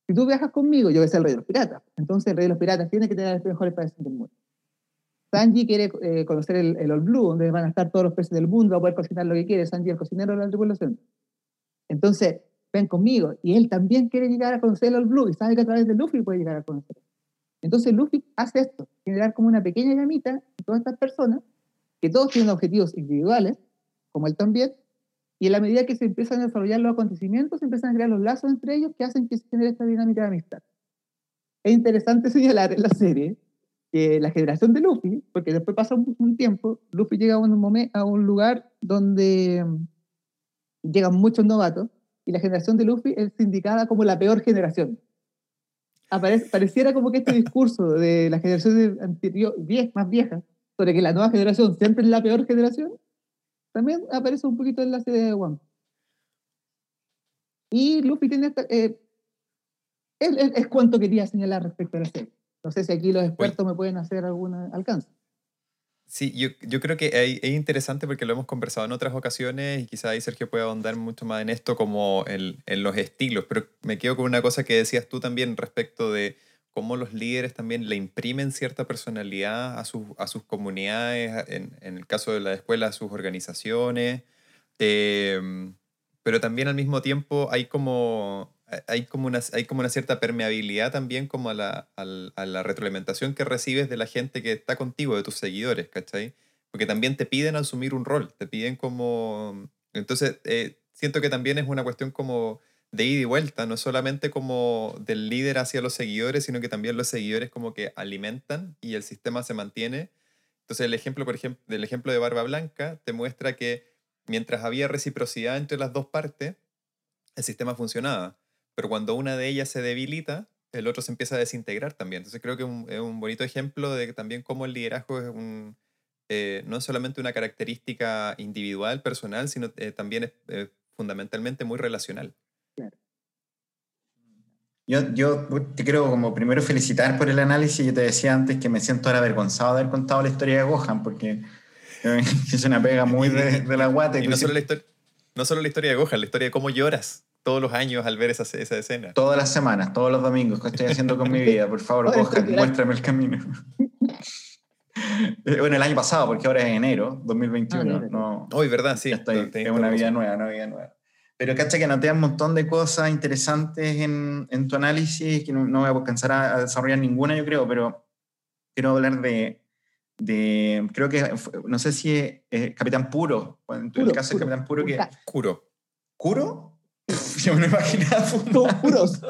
Si tú viajas conmigo, yo voy a ser el rey de los piratas. Entonces el rey de los piratas tiene que tener el mejor espacio del mundo. Sanji quiere eh, conocer el, el All Blue, donde van a estar todos los peces del mundo, va a poder cocinar lo que quiere. Sanji es el cocinero de la tripulación. Entonces, ven conmigo. Y él también quiere llegar a conocer el All Blue y sabe que a través de Luffy puede llegar a conocer. Entonces Luffy hace esto, generar como una pequeña llamita en todas estas personas, que todos tienen objetivos individuales, como él también, y en la medida que se empiezan a desarrollar los acontecimientos, se empiezan a crear los lazos entre ellos que hacen que se genere esta dinámica de amistad. Es interesante señalar en la serie que la generación de Luffy, porque después pasa un, tiempo, Luffy llega a un, momento, a un lugar donde mm, llegan muchos novatos y la generación de Luffy es indicada como la peor generación. Aparece, pareciera como que este discurso de la generación anterior, más vieja, sobre que la nueva generación siempre es la peor generación, también aparece un poquito en la serie de One. Y Luffy tiene esta, eh, es, cuanto quería señalar respecto a la serie. No sé si aquí los expertos me pueden hacer algún alcance. Sí, yo, yo creo que es interesante porque lo hemos conversado en otras ocasiones y quizá ahí Sergio puede ahondar mucho más en esto como en, en los estilos, pero me quedo con una cosa que decías tú también respecto de cómo los líderes también le imprimen cierta personalidad a, sus, a sus comunidades, en, en, el caso de la escuela, a sus organizaciones, em, pero también al mismo tiempo hay como, hay como, una, hay como una cierta permeabilidad también como a la, a la retroalimentación que recibes de la gente que está contigo, de tus seguidores, ¿cachai? Porque también te piden asumir un rol, te piden como... Entonces, eh, siento que también es una cuestión como de ida y vuelta, no solamente como del líder hacia los seguidores, sino que también los seguidores como que alimentan y el sistema se mantiene. Entonces el ejemplo, por ejemplo, del ejemplo de Barba Blanca te muestra que mientras había reciprocidad entre las dos partes, el sistema funcionaba. Pero cuando una de ellas se debilita, el otro se empieza a desintegrar también. Entonces creo que es un bonito ejemplo de también cómo el liderazgo es un, eh, no es solamente una característica individual, personal, sino eh, también es eh, fundamentalmente muy relacional. Yo, yo te quiero como primero felicitar por el análisis. Yo te decía antes que me siento ahora avergonzado de haber contado la historia de Gohan, porque es una pega muy de, la guata. Y no solo la, no solo la historia de Gohan, la historia de cómo lloras todos los años al ver esa, esa escena. Todas las semanas, todos los domingos, ¿qué estoy haciendo con mi vida? Por favor, Gohan, muéstrame el camino. Eh, bueno, el año pasado, porque ahora es enero 2021. Ah, no, Hoy, ¿verdad? Sí. Estoy, es una vida nueva, una vida nueva. Pero cacha que noté un montón de cosas interesantes en, en tu análisis, que no, no, voy a alcanzar a, desarrollar ninguna, yo creo, pero quiero hablar de, de creo que, no sé si es eh, Capitán Puro, en el Puro, caso de puro. Capitán Puro, que... Curo. ¿Curo? Yo me lo imaginaba fumando. Puros.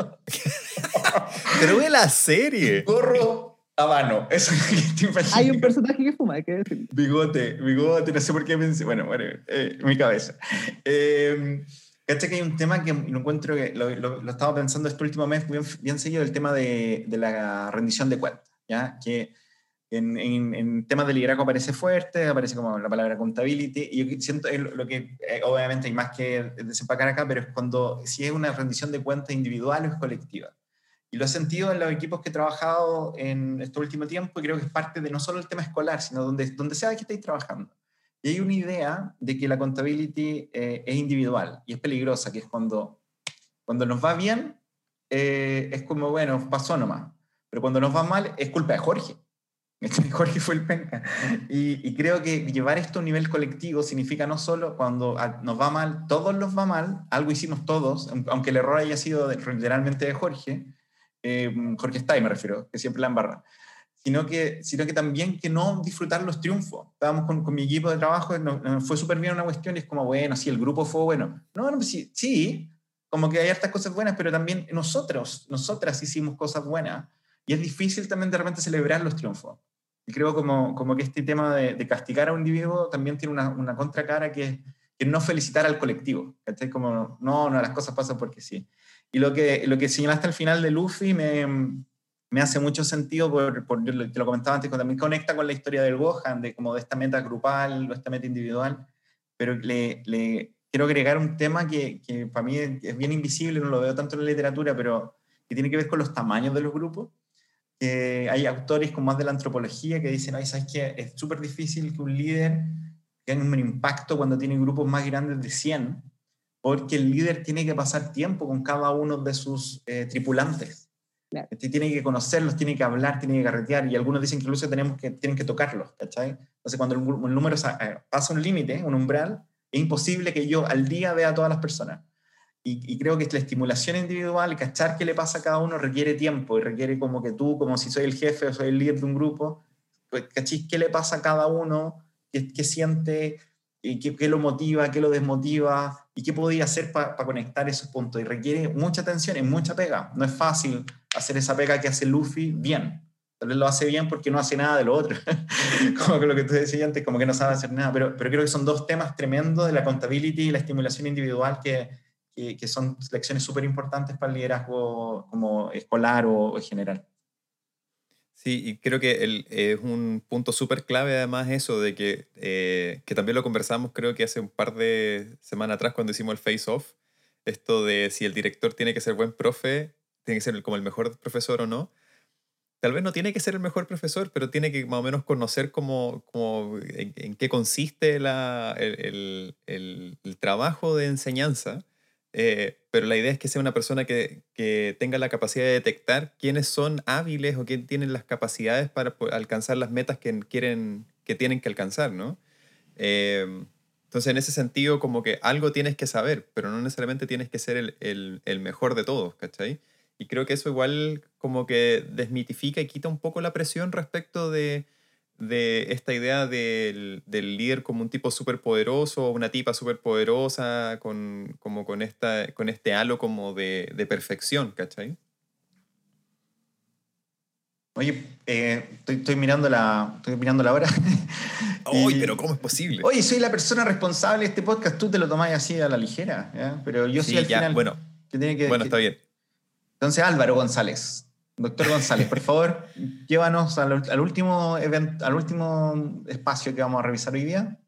Pero ve la serie. Gorro habano. Eso es lo que te imaginas. Hay un personaje que fuma, hay que decir. Bigote, bigote, no sé por qué pensé. Bueno, bueno, eh, mi cabeza. Eh, Cacha que hay un tema que lo encuentro que lo, lo, lo estaba pensando este último mes bien, bien seguido, el tema de, de la rendición de cuentas, ¿ya? Que en, en, en temas de liderazgo aparece fuerte, aparece como la palabra accountability, y yo siento lo que, eh, obviamente hay más que desempacar acá, pero es cuando, si es una rendición de cuentas individual o es colectiva. Y lo he sentido en los equipos que he trabajado en este último tiempo y creo que es parte de no solo el tema escolar, sino donde, donde sea que estéis trabajando. Y hay una idea de que la contability eh, es individual y es peligrosa, que es cuando, cuando nos va bien, eh, es como, bueno, pasó nomás. Pero cuando nos va mal, es culpa de Jorge. Jorge fue el penca. Y, y creo que llevar esto a un nivel colectivo significa no solo cuando a- nos va mal, todos nos va mal, algo hicimos todos, aun- aunque el error haya sido literalmente de Jorge, eh, Jorge Stay me refiero, que siempre la embarra, sino que, sino que también que no disfrutar los triunfos. Estábamos con, con mi equipo de trabajo, nos, nos fue súper bien una cuestión y es como, bueno, sí, el grupo fue bueno. No, no, sí, sí, como que hay hartas cosas buenas, pero también nosotros, nosotras hicimos cosas buenas y es difícil también de repente celebrar los triunfos. Y creo como, como que este tema de, de castigar a un individuo también tiene una, una contracara que es que no felicitar al colectivo. ¿cachai? Como, no, no, las cosas pasan porque sí. Y lo que, lo que señalaste al final de Luffy me, me hace mucho sentido, por, por, te lo comentaba antes, también conecta con la historia del Gohan, de como de esta meta grupal o esta meta individual, pero le, le quiero agregar un tema que, que para mí es bien invisible, no lo veo tanto en la literatura, pero que tiene que ver con los tamaños de los grupos. Que hay autores con más de la antropología que dicen, ay, ¿sabes qué? Es súper difícil que un líder tenga un impacto cuando tiene grupos más grandes de 100, porque el líder tiene que pasar tiempo con cada uno de sus eh, tripulantes. Claro. Tiene que conocerlos, tiene que hablar, tiene que carretear, y algunos dicen que incluso tenemos que, tienen que tocarlos, ¿cachai? Entonces, cuando el, el número eh, pasa un límite, un umbral, es imposible que yo al día vea a todas las personas. Y, y creo que la estimulación individual, cachar qué le pasa a cada uno, requiere tiempo y requiere como que tú, como si soy el jefe o soy el líder de un grupo, pues, cachis qué le pasa a cada uno, qué, qué siente, y qué, qué lo motiva, qué lo desmotiva y qué podía hacer para conectar esos puntos. Y requiere mucha atención y mucha pega. No es fácil hacer esa pega que hace Luffy bien. Tal vez lo hace bien porque no hace nada de lo otro. como que lo que tú decías antes, como que no sabe hacer nada. Pero, pero creo que son dos temas tremendos de la contability y la estimulación individual que, que, que son lecciones súper importantes para el liderazgo como escolar o, o general. Sí, y creo que el- es un punto súper clave además eso de que, eh, que también lo conversamos creo que hace un par de semanas atrás cuando hicimos el Face Off, esto de si el director tiene que ser buen profe, tiene que ser como el mejor profesor o no. Tal vez no tiene que ser el mejor profesor, pero tiene que más o menos conocer cómo, cómo- en, en qué consiste la, el- el- el trabajo de enseñanza. Eh, pero la idea es que sea una persona que, que tenga la capacidad de detectar quiénes son hábiles o quién tienen las capacidades para alcanzar las metas que quieren que tienen que alcanzar, ¿no? Eh, entonces, en ese sentido, como que algo tienes que saber, pero no necesariamente tienes que ser el, el- el mejor de todos, ¿cachai? Y creo que eso igual como que desmitifica y quita un poco la presión respecto de, de esta idea del, del líder como un tipo súper poderoso, una tipa súper poderosa, con, como con, esta, con este halo como de, de perfección, ¿cachai? Oye, eh, estoy, estoy mirando la, estoy mirando la hora. ¡Ay, Y- pero cómo es posible! Oye, soy la persona responsable de este podcast, tú te lo tomás así a la ligera, ¿ya? pero yo Sí, soy al ya, final. bueno, que tiene que, bueno, que- está bien. Entonces, Álvaro González, doctor González, por favor, llévanos al, al último evento, al último espacio que vamos a revisar hoy día,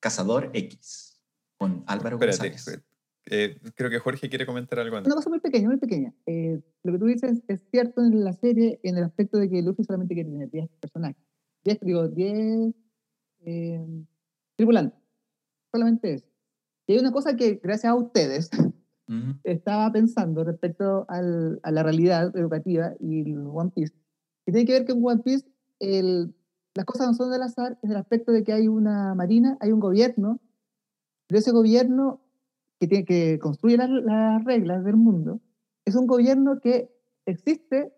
Cazador X, con Álvaro Espérate, González. eh, creo que Jorge quiere comentar algo antes. Una cosa muy pequeña, muy pequeña. Eh, lo que tú dices es cierto en la serie en el aspecto de que Luffy solamente quiere tener 10 personajes. 10, digo, 10 eh, tripulantes. Solamente eso. Y hay una cosa que, gracias a ustedes, Ujú. estaba pensando respecto al- a la realidad educativa y el One Piece. Que tiene que ver que en One Piece el- las cosas no son del azar en el aspecto de que hay una marina, hay un gobierno, pero ese gobierno que, tiene, que construye las, las reglas del mundo es un gobierno que existe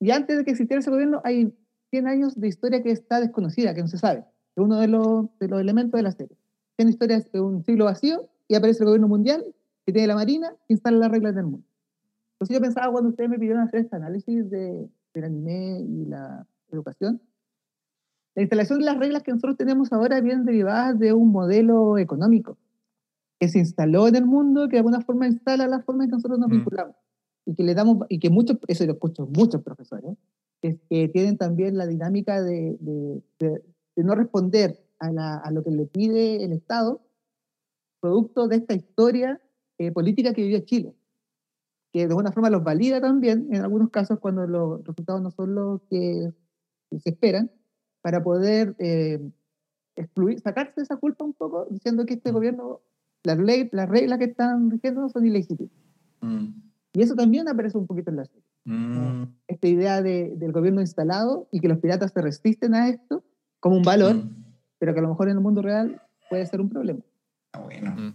y antes de que existiera ese gobierno hay 100 años de historia que está desconocida, que no se sabe. Es uno de los, de los elementos de la serie. 100 historias de un siglo vacío y aparece el gobierno mundial que tiene la marina que instala las reglas del mundo. Entonces yo pensaba cuando ustedes me pidieron hacer este análisis de, del anime y la educación, la instalación de las reglas que nosotros tenemos ahora vienen derivadas de un modelo económico que se instaló en el mundo, que de alguna forma instala la forma en que nosotros nos Mm. vinculamos. Y que le damos, y que muchos, eso lo escucho muchos profesores, que, que tienen también la dinámica de, de- de- de no responder a, la- a lo que le pide el Estado, producto de esta historia eh, política que vivió Chile, que de alguna forma los valida también, en algunos casos cuando los resultados no son los que, que se esperan, para poder eh, excluir, sacarse esa culpa un poco, diciendo que este gobierno, las, ley, las reglas que están rigiendo son ilegítimas. Mm. Y eso también aparece un poquito en la serie. Mm. Esta idea de- del gobierno instalado y que los piratas se resisten a esto como un valor, Mm. pero que a lo mejor en el mundo real puede ser un problema. Está bueno.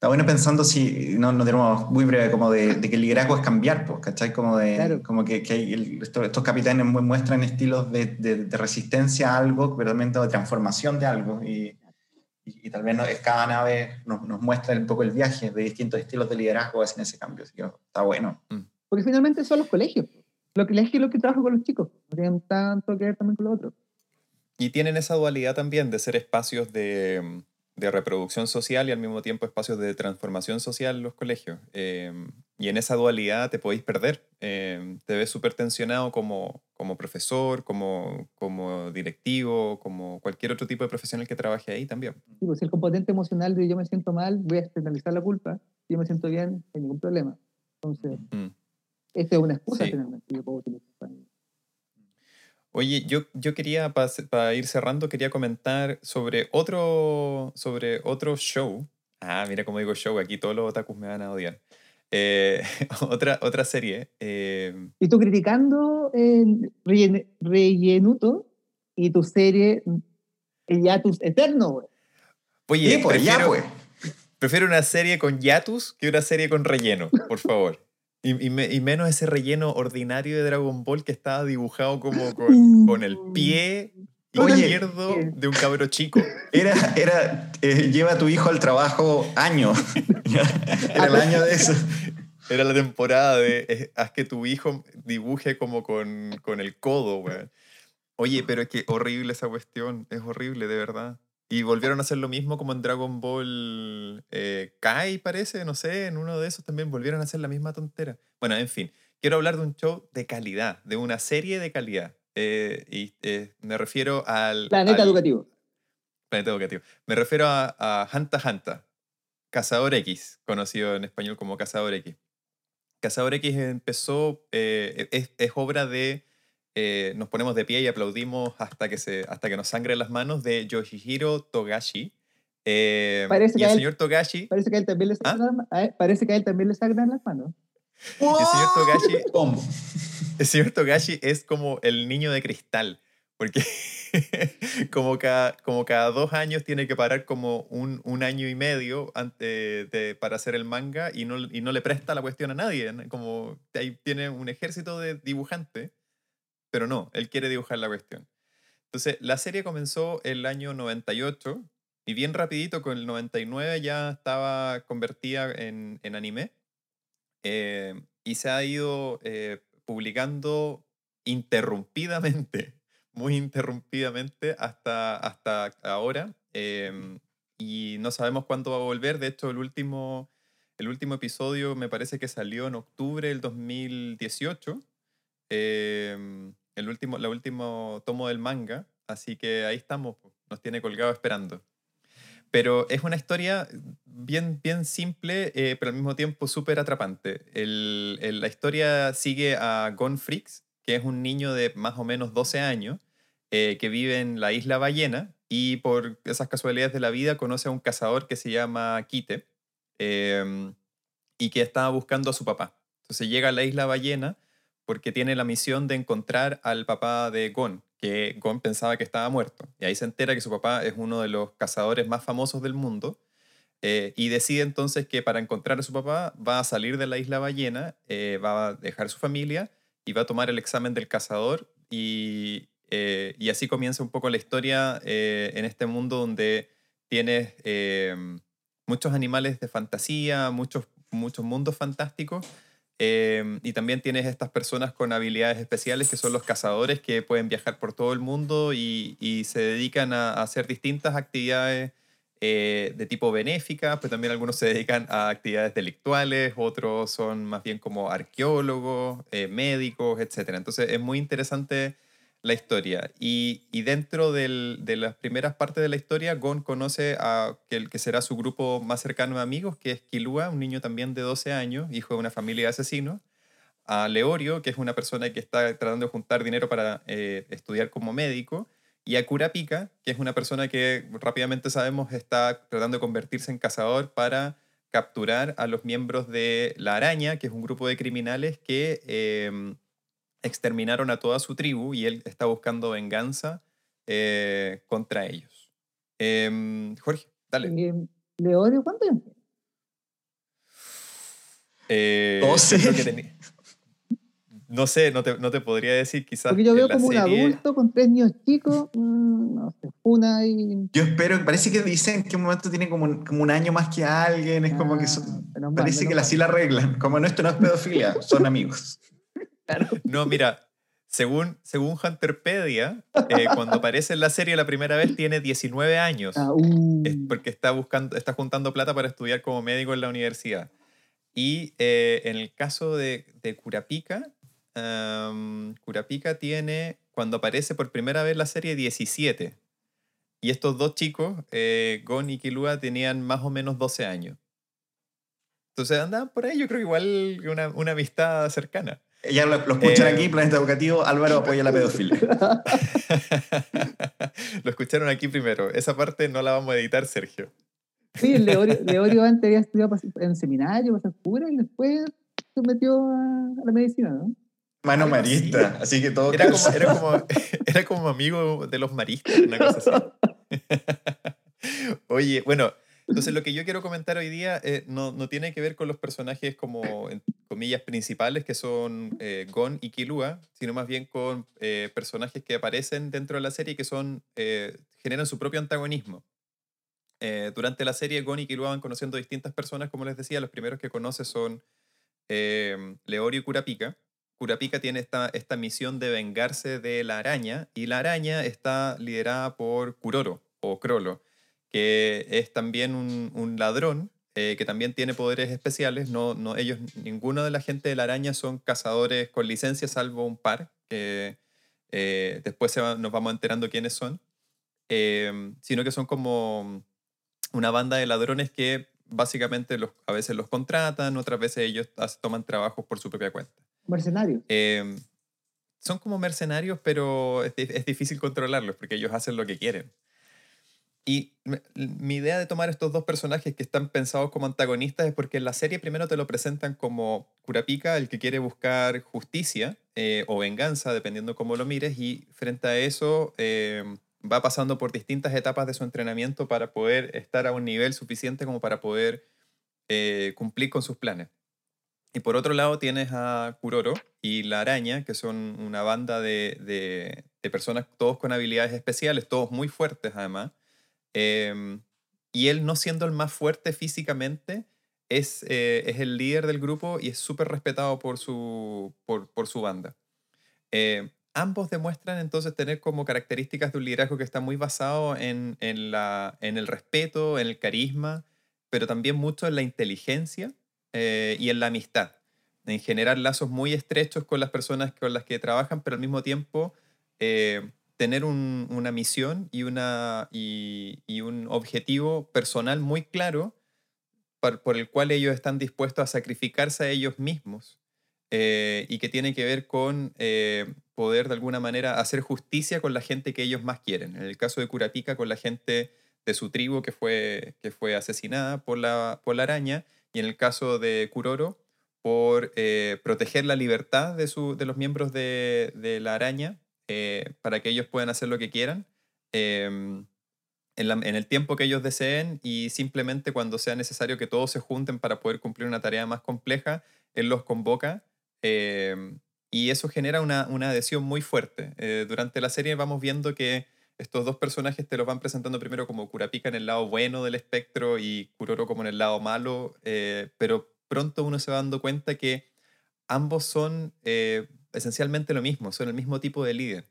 Mm. Está bueno pensando si, no, no tenemos muy breve, como de, de que el liderazgo es cambiar, pues, ¿cachai? Como, de, Claro. como que, que el- estos, estos capitanes mu- muestran estilos de, de- de resistencia a algo, pero también de transformación de algo. Y, y, y tal vez no- cada nave nos, nos muestra un poco el viaje de distintos estilos de liderazgo en ese cambio. Así que está bueno. Porque finalmente son los colegios. Los colegios los que trabajan con los chicos. No tienen tanto que ver también con los otros. Y tienen esa dualidad también de ser espacios de, de reproducción social y al mismo tiempo espacios de transformación social los colegios. Eh, y en esa dualidad te podéis perder. Eh, te ves súper tensionado como, como profesor, como, como directivo, como cualquier otro tipo de profesional que trabaje ahí también. Sí, pues, si el componente emocional de yo me siento mal, voy a externalizar la culpa. Yo me siento bien, no hay ningún problema. Entonces, Mm. esta es una excusa Sí. finalmente que yo puedo utilizar. Oye, yo, yo quería, para ir cerrando, quería comentar sobre otro, sobre otro show. Ah, mira cómo digo show, aquí todos los otakus me van a odiar. Eh, otra, otra serie. eh, Y tú criticando el rellen- rellenuto y tu serie el hiatus eterno, güey. oye, Sí, pues, ya, prefiero, pues. prefiero una serie con hiatus que una serie con relleno, por favor. Y, y me- y menos ese relleno ordinario de Dragon Ball que estaba dibujado como con, con el pie Oye, izquierdo de un cabro chico. Era, era eh, lleva a tu hijo al trabajo año. era el año de eso. Era la temporada de eh, haz que tu hijo dibuje como con, con el codo, weón. Oye, pero es que horrible esa cuestión, es horrible, de verdad. Y volvieron a hacer lo mismo como en Dragon Ball eh, Kai, parece, no sé, en uno de esos también volvieron a hacer la misma tontera. Bueno, en fin, quiero hablar de un show de calidad, de una serie de calidad. Eh, y eh, me refiero al... Planeta al- educativo. Planeta Educativo. Me refiero a, a Hanta Hanta, Cazador X, conocido en español como Cazador X. Cazador X empezó, eh, es, es obra de, eh, nos ponemos de pie y aplaudimos hasta que, se, hasta que nos sangre las manos, de Yoshihiro Togashi. Eh, Parece y que el él- señor Togashi, Parece que a él también le ¿Ah? sangran, a él- parece que a él también le sangran las manos. el señor Togashi. El señor Togashi es como el niño de cristal, porque como, cada, como cada dos años tiene que parar como un, un año y medio ante, de, para hacer el manga y no, y no le presta la cuestión a nadie. Como ahí tiene un ejército de dibujantes, pero no, él quiere dibujar la cuestión. Entonces, la serie comenzó el año 98 y bien rapidito, con el 99 ya estaba convertida en, en anime. Eh, y se ha ido eh, publicando interrumpidamente, muy interrumpidamente hasta, hasta ahora. em, y no sabemos cuándo va a volver. De hecho, el último, el último episodio me parece que salió en octubre del 2018. em, el último, la último tomo del manga. Así que ahí estamos, nos tiene colgado esperando. Pero es una historia bien, bien simple, eh, pero al mismo tiempo súper atrapante. El- la historia sigue a Gon Freaks, que es un niño de más o menos 12 años, eh, que vive en la isla Ballena y por esas casualidades de la vida conoce a un cazador que se llama Kite em, y que estaba buscando a su papá. Entonces llega a la isla Ballena porque tiene la misión de encontrar al papá de Gon, que Gon pensaba que estaba muerto. Y ahí se entera que su papá es uno de los cazadores más famosos del mundo. eh, y decide entonces que para encontrar a su papá va a salir de la isla ballena, eh, va a dejar su familia y va a tomar el examen del cazador y, eh, y así comienza un poco la historia eh, en este mundo donde tienes muchos animales de fantasía, muchos, muchos mundos fantásticos. Y también tienes estas personas con habilidades especiales que son los cazadores que pueden viajar por todo el mundo y, y se dedican a, a hacer distintas actividades eh, de tipo benéfica, pero también algunos se dedican a actividades delictuales, otros son más bien como arqueólogos, eh, médicos, etc. Entonces es muy interesante la historia. Y, y dentro del, de las primeras partes de la historia, Gon conoce a que, que será su grupo más cercano de amigos, que es Kilua, un niño también de 12 años, hijo de una familia de asesinos. A Leorio, que es una persona que está tratando de juntar dinero para eh, estudiar como médico y a Kurapika, que es una persona que rápidamente sabemos está tratando de convertirse en cazador para capturar a los miembros de la araña, que es un grupo de criminales que em, exterminaron a toda su tribu y él está buscando venganza eh, contra ellos. Em, Jorge, dale. ¿Leorio cuánto tiempo? Eh, 12. No sé, no te, no te podría decir quizás. Porque yo veo como un adulto con tres niños chicos, mm, no sé, una y... Yo espero, parece que dicen que un momento tiene como un, como un año más que alguien, es como que Ah, son- menos parece que así la arreglan, como no, esto no es pedofilia, son amigos. No, mira, según, según Hunterpedia, eh, cuando aparece en la serie la primera vez tiene 19 años. Ah, uh, Es porque está, buscando, está juntando plata para estudiar como médico en la universidad. Y eh, en el caso de, de Kurapika, am, Kurapika tiene, cuando aparece por primera vez la serie, 17. Y estos dos chicos, eh, Gon y Kilua, tenían más o menos 12 años. Entonces andaban por ahí, yo creo igual una, una amistad cercana. Ya lo, lo escuchan Eh, aquí, Planeta Educativo, Álvaro apoya la pedofilia. Lo escucharon aquí primero. Esa parte no la vamos a editar, Sergio. sí, el Leorio, Leorio antes había estudiado en seminario, para ser cura, y después se metió a, la medicina, ¿no? Mano marista, así que todo Era como, era, como, era como amigo de los mariscos, una cosa así. Oye, bueno, entonces lo que yo quiero comentar hoy día eh, no, no tiene que ver con los personajes como, en comillas, principales, que son eh, Gon y Killua, sino más bien con eh, personajes que aparecen dentro de la serie y que son, generan su propio antagonismo. Durante la serie, Gon y Killua van conociendo distintas personas, como les decía, los primeros que conoce son eh, Leorio y Kurapika. Kurapika tiene esta, esta misión de vengarse de la araña y la araña está liderada por Kuroro o Crollo, que es también un, un ladrón eh, que también tiene poderes especiales. No, no, ellos, ninguno de la gente de la araña son cazadores con licencia, salvo un par, que eh, después se va- nos vamos enterando quiénes son, eh, sino que son como una banda de ladrones que básicamente los, a veces los contratan, otras veces ellos toman trabajos por su propia cuenta. Mercenario. Eh, son como mercenarios, pero es, es difícil controlarlos porque ellos hacen lo que quieren. Y mi idea de tomar estos dos personajes que están pensados como antagonistas es porque en la serie primero te lo presentan como Kurapika, el que quiere buscar justicia eh, o venganza, dependiendo cómo lo mires, y frente a eso eh, va pasando por distintas etapas de su entrenamiento para poder estar a un nivel suficiente como para poder eh, cumplir con sus planes. Y por otro lado tienes a Kuroro y la araña, que son una banda de, de- de personas todos con habilidades especiales, todos muy fuertes además. Em, y él no siendo el más fuerte físicamente, es, eh, es el líder del grupo y es súper respetado por su, por, por su banda. Eh, ambos demuestran entonces tener como características de un liderazgo que está muy basado en, en, la, en el respeto, en el carisma, pero también mucho en la inteligencia eh, y en la amistad, en generar lazos muy estrechos con las personas con las que trabajan, pero al mismo tiempo tener un- una misión y, un objetivo personal muy claro por, el cual ellos están dispuestos a sacrificarse a ellos mismos eh, y que tiene que ver con eh, poder de alguna manera hacer justicia con la gente que ellos más quieren. En el caso de Kurapika, con la gente de su tribu que fue, que fue asesinada por la, por la araña, y en el caso de Kuroro, por eh, proteger la libertad de, su, de los miembros de, de la araña eh, para que ellos puedan hacer lo que quieran em, en, el tiempo que ellos deseen y simplemente cuando sea necesario que todos se junten para poder cumplir una tarea más compleja, él los convoca em, y eso genera una, una adhesión muy fuerte. Eh, durante la serie vamos viendo que estos dos personajes te los van presentando primero como Kurapika en el lado bueno del espectro y Kuroro como en el lado malo, eh, pero pronto uno se va dando cuenta que ambos son esencialmente lo mismo, son el mismo tipo de líder.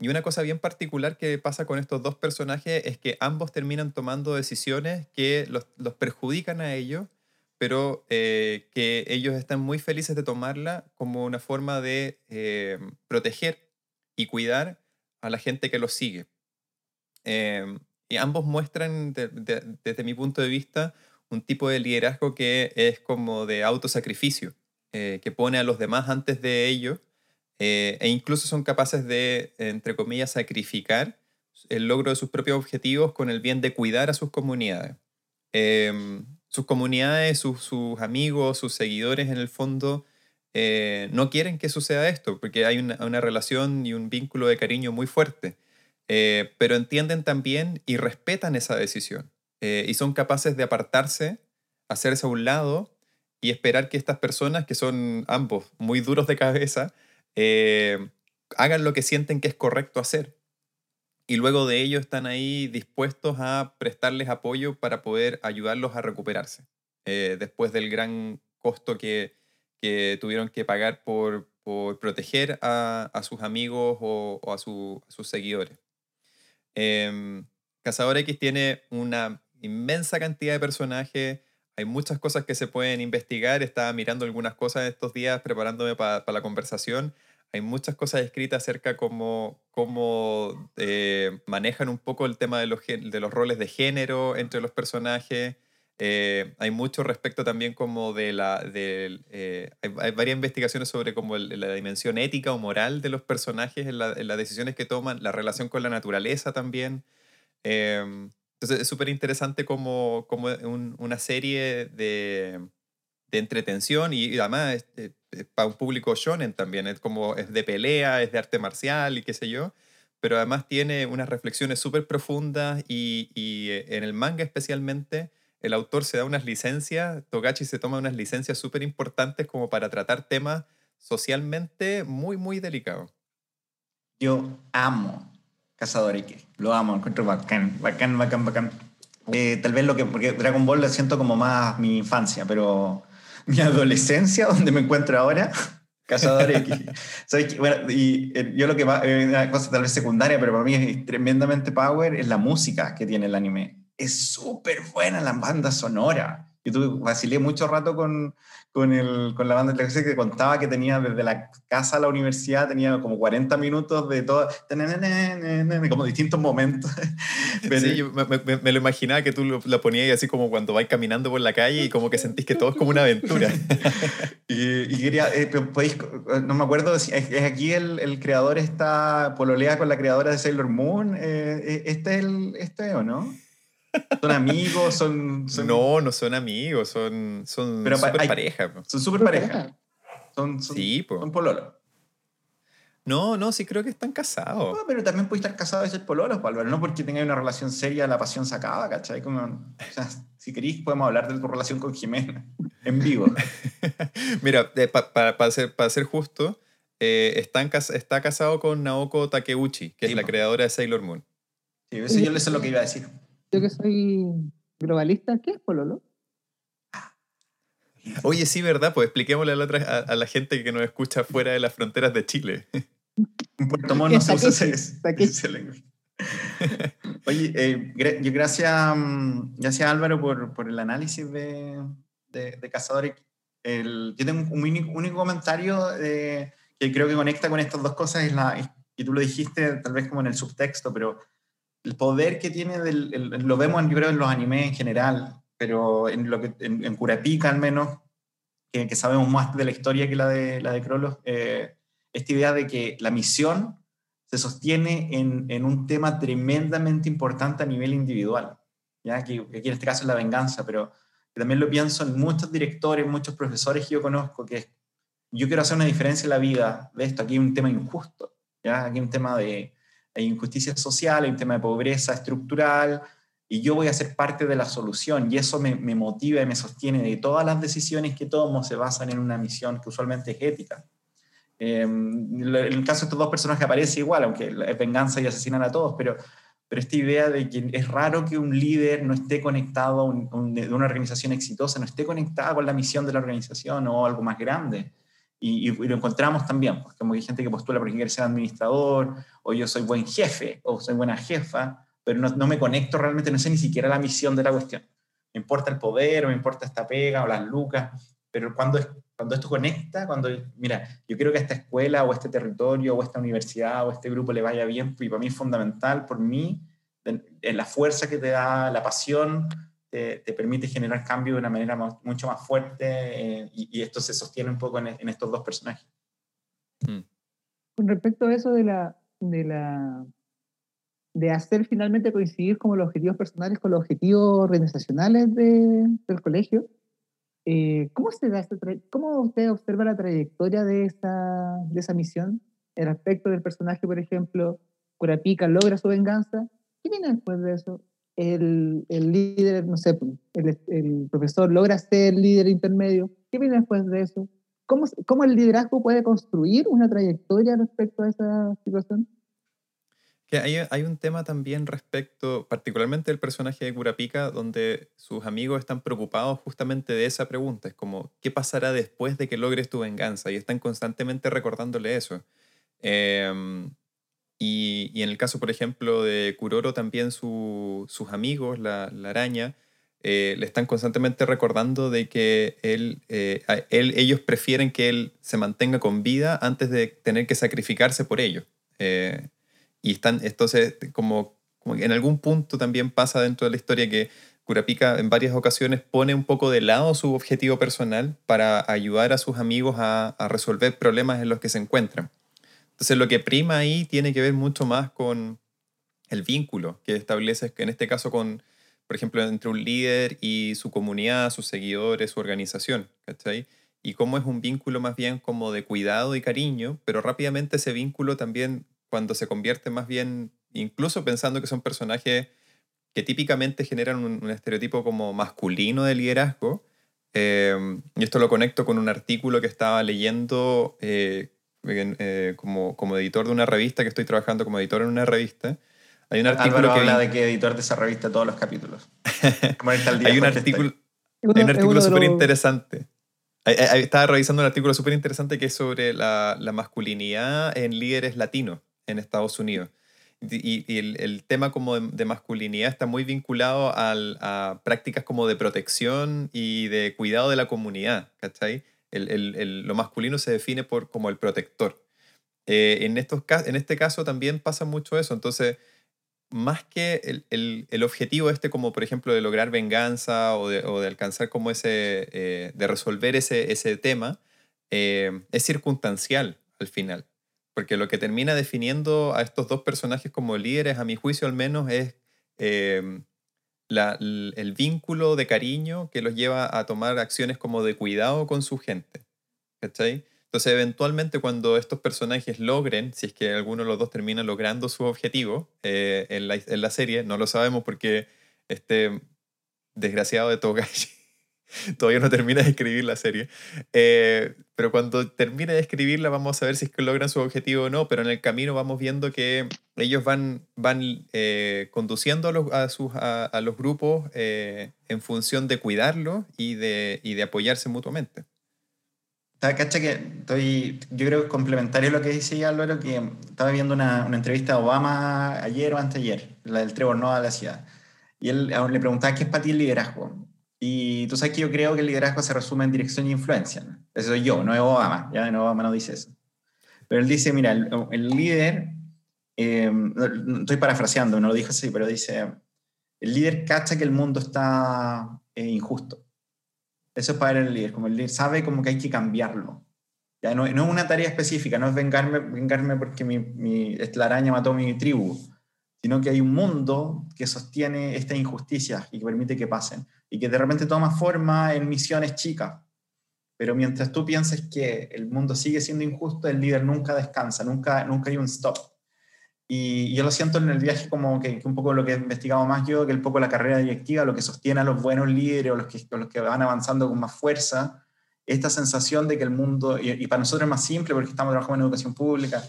Y una cosa bien particular que pasa con estos dos personajes es que ambos terminan tomando decisiones que los, los perjudican a ellos, pero eh, que ellos están muy felices de tomarla como una forma de proteger y cuidar a la gente que los sigue. Em, y ambos muestran, desde mi punto de vista, un tipo de liderazgo que es como de autosacrificio, eh, que pone a los demás antes de ellos eh, e incluso son capaces de, entre comillas, sacrificar el logro de sus propios objetivos con el bien de cuidar a sus comunidades. Em, sus comunidades, sus, sus, amigos, sus seguidores, en el fondo, eh, no quieren que suceda esto, porque hay una, una, relación y un vínculo de cariño muy fuerte. Pero entienden también y respetan esa decisión. Y son capaces de apartarse, hacerse a un lado y esperar que estas personas, que son ambos muy duros de cabeza, hagan lo que sienten que es correcto hacer. Y luego de ello están ahí dispuestos a prestarles apoyo para poder ayudarlos a recuperarse, después del gran costo que, que tuvieron que pagar por, por proteger a, a, sus amigos o, a, su, sus seguidores. Eh, Cazador X tiene una inmensa cantidad de personajes, hay muchas cosas que se pueden investigar, estaba mirando algunas cosas estos días preparándome para la conversación, hay muchas cosas escritas acerca cómo, cómo eh, manejan un poco el tema de los, de los roles de género entre los personajes, eh, hay mucho respecto también como de la... De, eh, hay, varias investigaciones sobre como la dimensión ética o moral de los personajes en, las decisiones que toman, la relación con la naturaleza también. Entonces es súper interesante como, como una serie de, de entretención y, además es, para un público shonen también, es como es de pelea, es de arte marcial y qué sé yo, pero además tiene unas reflexiones súper profundas y, y eh, en el manga especialmente el autor se da unas licencias, Togachi se toma unas licencias súper importantes como para tratar temas socialmente muy, muy delicados. Yo amo Cazador X, lo amo, encuentro bacán, bacán, bacán, bacán. Eh, tal vez lo que, porque Dragon Ball lo siento como más mi infancia, pero mi adolescencia, donde me encuentro ahora, Cazador X. Bueno, y eh, yo lo que va, es una cosa tal vez secundaria, pero para mí es tremendamente power, es la música que tiene el anime es súper buena la banda sonora. Yo tuve, vacilé mucho rato con, con, el, con la banda de que contaba que tenía desde la casa a la universidad, tenía como 40 minutos de todo, como distintos momentos. sí, yo me, lo imaginaba que tú lo, ponías así como cuando vais caminando por la calle y como que sentís que todo es como una aventura. y, quería, eh, no me acuerdo, es, es aquí el, el, creador está, pololea con la creadora de Sailor Moon, eh, eh, ¿este es el, este o no? ¿Son amigos? Son, No, no son amigos, son, son súper pareja. Son súper pareja. Son, son, sí, son pololo. No, no, sí creo que están casados. No, pero también puede estar casado y ser pololo, pues, Álvaro. No porque tenga una relación seria, la pasión se acaba, ¿cachai? Como, o sea, si queréis, podemos hablar de tu relación con Jimena en vivo. Mira, para ser, ser justo, eh, están, está casado con Naoko Takeuchi, que es la creadora de Sailor Moon. Sí, eso yo le sé lo que iba a decir yo que soy globalista, ¿qué es Pololo? Oye, sí, ¿verdad? Pues expliquémosle a la, otra, a, la gente que nos escucha fuera de las fronteras de Chile. En Puerto Montt no se usa ese, lenguaje. Oye, eh, yo gracias, mm, gracias Álvaro por, por el análisis de, de, de Cazadores. El, yo tengo un único, único comentario eh, que creo que conecta con estas dos cosas, es la, y tú lo dijiste tal vez como en el subtexto, pero el poder que tiene, lo vemos yo creo en los animes en general, pero en, lo que, en, Kurapika al menos, que, sabemos más de la historia que la de, la de Krolos, eh, esta idea de que la misión se sostiene en, en, un tema tremendamente importante a nivel individual, ¿ya? Que, aquí en este caso es la venganza, pero también lo pienso en muchos directores, muchos profesores que yo conozco, que yo quiero hacer una diferencia en la vida de esto, aquí hay un tema injusto, ¿ya? aquí hay un tema de, hay injusticia social, hay un tema de pobreza estructural, y yo voy a ser parte de la solución, y eso me, me motiva y me sostiene de todas las decisiones que tomo se basan en una misión que usualmente es ética. en el caso de estos dos personajes aparece igual, aunque es venganza y asesinan a todos, pero, pero esta idea de que es raro que un líder no esté conectado, de una organización exitosa, no esté conectada con la misión de la organización o algo más grande. Y, lo encontramos también, pues, como hay gente que postula porque quiere ser administrador, o yo soy buen jefe, o soy buena jefa, pero no, no me conecto realmente, no sé ni siquiera la misión de la cuestión. Me importa el poder, o me importa esta pega, o las lucas, pero cuando, cuando esto conecta, cuando, mira, yo creo que a esta escuela, o este territorio, o esta universidad, o este grupo le vaya bien, y para mí es fundamental, por mí, en la fuerza que te da, la pasión, te, permite generar cambio de una manera mucho más fuerte eh, y, esto se sostiene un poco en, estos dos personajes. Mm. Con respecto a eso de la, de la de hacer finalmente coincidir como los objetivos personales con los objetivos organizacionales del colegio, eh, ¿cómo, se da ¿cómo usted observa la trayectoria de esa, de esa misión? El aspecto del personaje, por ejemplo, Curapica logra su venganza. ¿Qué viene después de eso? el, el líder, no sé, el, el, profesor logra ser líder intermedio. ¿Qué viene después de eso? ¿Cómo, ¿Cómo el liderazgo puede construir una trayectoria respecto a esa situación? Que hay, hay, un tema también respecto, particularmente del personaje de Curapica, donde sus amigos están preocupados justamente de esa pregunta. Es como, ¿qué pasará después de que logres tu venganza? Y están constantemente recordándole eso. Eh, y, y, en el caso, por ejemplo, de Kuroro, también sus amigos, la, la araña, eh, le están constantemente recordando de que él, eh, él, ellos prefieren que él se mantenga con vida antes de tener que sacrificarse por ellos. Eh, y están, entonces, como, como, en algún punto también pasa dentro de la historia que Kurapika en varias ocasiones pone un poco de lado su objetivo personal para ayudar a sus amigos a, a resolver problemas en los que se encuentran. Entonces lo que prima ahí tiene que ver mucho más con el vínculo que establece, que en este caso con, por ejemplo, entre un líder y su comunidad, sus seguidores, su organización, ¿cachai? Y cómo es un vínculo más bien como de cuidado y cariño, pero rápidamente ese vínculo también cuando se convierte más bien, incluso pensando que son personajes que típicamente generan un, estereotipo como masculino de liderazgo, eh, y esto lo conecto con un artículo que estaba leyendo eh, eh, como, como editor de una revista, que estoy trabajando como editor en una revista, hay un artículo que habla de que editor de esa revista todos los capítulos. hay un artículo, hay un artículo súper interesante. Estaba revisando un artículo súper interesante que es sobre la, la, masculinidad en líderes latinos en Estados Unidos. Y, y el, el, tema como de, masculinidad está muy vinculado al, a prácticas como de protección y de cuidado de la comunidad, ¿cachai? lo masculino se define por, como el protector. Eh, en, estos, en este caso también pasa mucho eso. Entonces, más que el, objetivo este, como por ejemplo de lograr venganza o de, alcanzar como ese, eh, de resolver ese, ese tema, eh, es circunstancial al final. Porque lo que termina definiendo a estos dos personajes como líderes, a mi juicio al menos, es el vínculo de cariño que los lleva a tomar acciones como de cuidado con su gente. ¿Cachai? Entonces, eventualmente, cuando estos personajes logren, si es que alguno de los dos termina logrando su objetivo eh, en, la, en, la, serie, no lo sabemos porque este desgraciado de Togashi Todavía no termina de escribir la serie. Eh, pero cuando termine de escribirla vamos a ver si es que logran su objetivo o no, pero en el camino vamos viendo que ellos van, van eh, conduciendo a los, sus, a, los grupos en función de cuidarlos y de, y de apoyarse mutuamente. Cacha que estoy, yo creo que complementario lo que dice Álvaro, que estaba viendo una, una entrevista a Obama ayer o anteayer, la del Trevor Noah de la ciudad, y él le preguntaba qué es para ti el liderazgo. Y tú sabes que yo creo que el liderazgo se resume en dirección y influencia. ¿no? Eso soy yo, no es Obama. Ya no, Obama no dice eso. Pero él dice, mira, el, líder, eh, estoy parafraseando, no lo dijo así, pero dice, el líder cacha que el mundo está eh, injusto. Eso es para el líder, como el líder sabe como que hay que cambiarlo. Ya no, no es una tarea específica, no es vengarme, vengarme porque mi, mi, la araña mató a mi tribu, sino que hay un mundo que sostiene estas injusticias y que permite que pasen y que de repente toma forma en misiones chicas. Pero mientras tú pienses que el mundo sigue siendo injusto, el líder nunca descansa, nunca, nunca hay un stop. Y yo lo siento en el viaje como que, un poco lo que he investigado más yo, que un poco la carrera directiva, lo que sostiene a los buenos líderes o los que, los que van avanzando con más fuerza, esta sensación de que el mundo, y, para nosotros es más simple porque estamos trabajando en educación pública,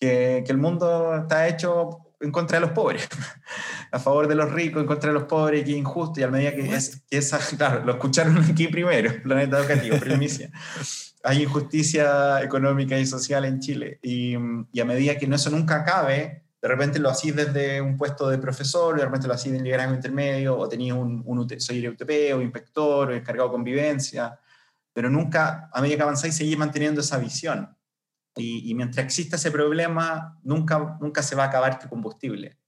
que, que el mundo está hecho en contra de los pobres, a favor de los ricos, en contra de los pobres, que es injusto, y a medida que, es, que esa, claro, lo escucharon aquí primero, planeta educativo, primicia. Hay injusticia económica y social en Chile, y, y a medida que no, eso nunca acabe, de repente lo hacís desde un puesto de profesor, de repente lo hacís en liderazgo intermedio, o tenías un, un soy UTP, o inspector, o encargado de convivencia, pero nunca, a medida que avanzáis, seguís manteniendo esa visión. Y, y, mientras exista ese problema, nunca, nunca se va a acabar tu combustible.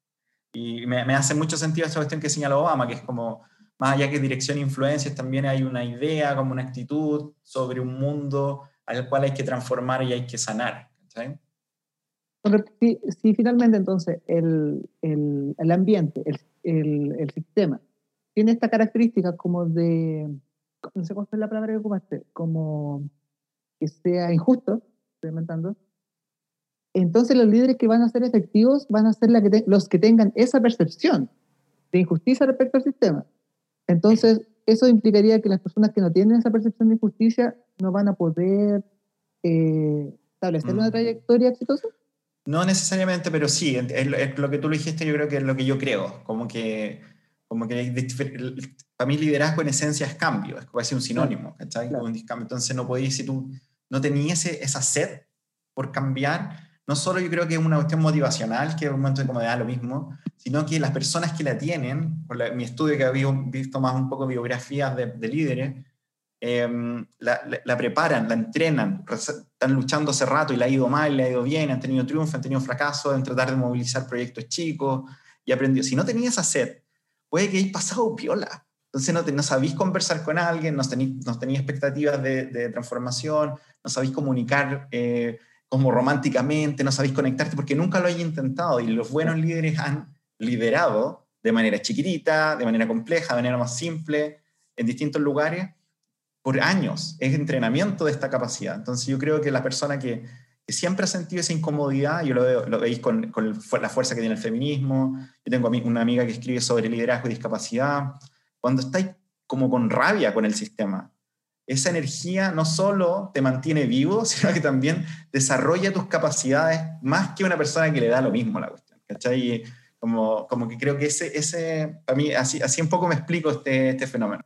Y me, me hace mucho sentido esta cuestión que señala Obama, que es como, más allá que dirección e influencias, también hay una idea, como una actitud sobre un mundo al cual hay que transformar y hay que sanar. ¿sí? Si, finalmente entonces el, el, el ambiente, el, el, sistema, tiene esta característica como de no sé cuál es la palabra que ocupaste, como que sea injusto, estoy inventando, entonces los líderes que van a ser efectivos van a ser la que los que tengan esa percepción de injusticia respecto al sistema. Entonces, eso implicaría que las personas que no tienen esa percepción de injusticia no van a poder eh, establecer una mm. trayectoria exitosa. No necesariamente, pero sí, es lo, que tú lo dijiste, yo creo que es lo que yo creo, como que, como que para mí liderazgo en esencia es cambio, es casi un sinónimo, ¿cachai? Entonces no podéis, si tú no tenías esa sed por cambiar, no solo yo creo que es una cuestión motivacional, que es un momento de comodidad lo mismo, sino que las personas que la tienen, por mi estudio que había visto más un poco biografías de, líderes, em, la, preparan, la entrenan, están luchando hace rato y le ha ido mal, le ha ido bien, han tenido triunfo, han tenido fracaso en tratar de movilizar proyectos chicos y aprendió. Si no tenías esa sed, puede que hayas pasado piola, entonces no, no sabéis conversar con alguien, no tenéis, no expectativas de, transformación, no sabéis comunicar eh, como románticamente, no sabéis conectarte porque nunca lo hayáis intentado. Y los buenos líderes han liderado de manera chiquitita, de manera compleja, de manera más simple, en distintos lugares, por años. Es entrenamiento de esta capacidad. Entonces yo creo que la persona que, siempre ha sentido esa incomodidad, yo lo, lo veis con, con, la fuerza que tiene el feminismo, yo tengo una amiga que escribe sobre liderazgo y discapacidad, cuando estáis como con rabia con el sistema. Esa energía no solo te mantiene vivo, sino que también desarrolla tus capacidades más que una persona que le da lo mismo a la cuestión. ¿Cachai? Como, como que creo que ese, ese a mí, así, así un poco me explico este, este fenómeno.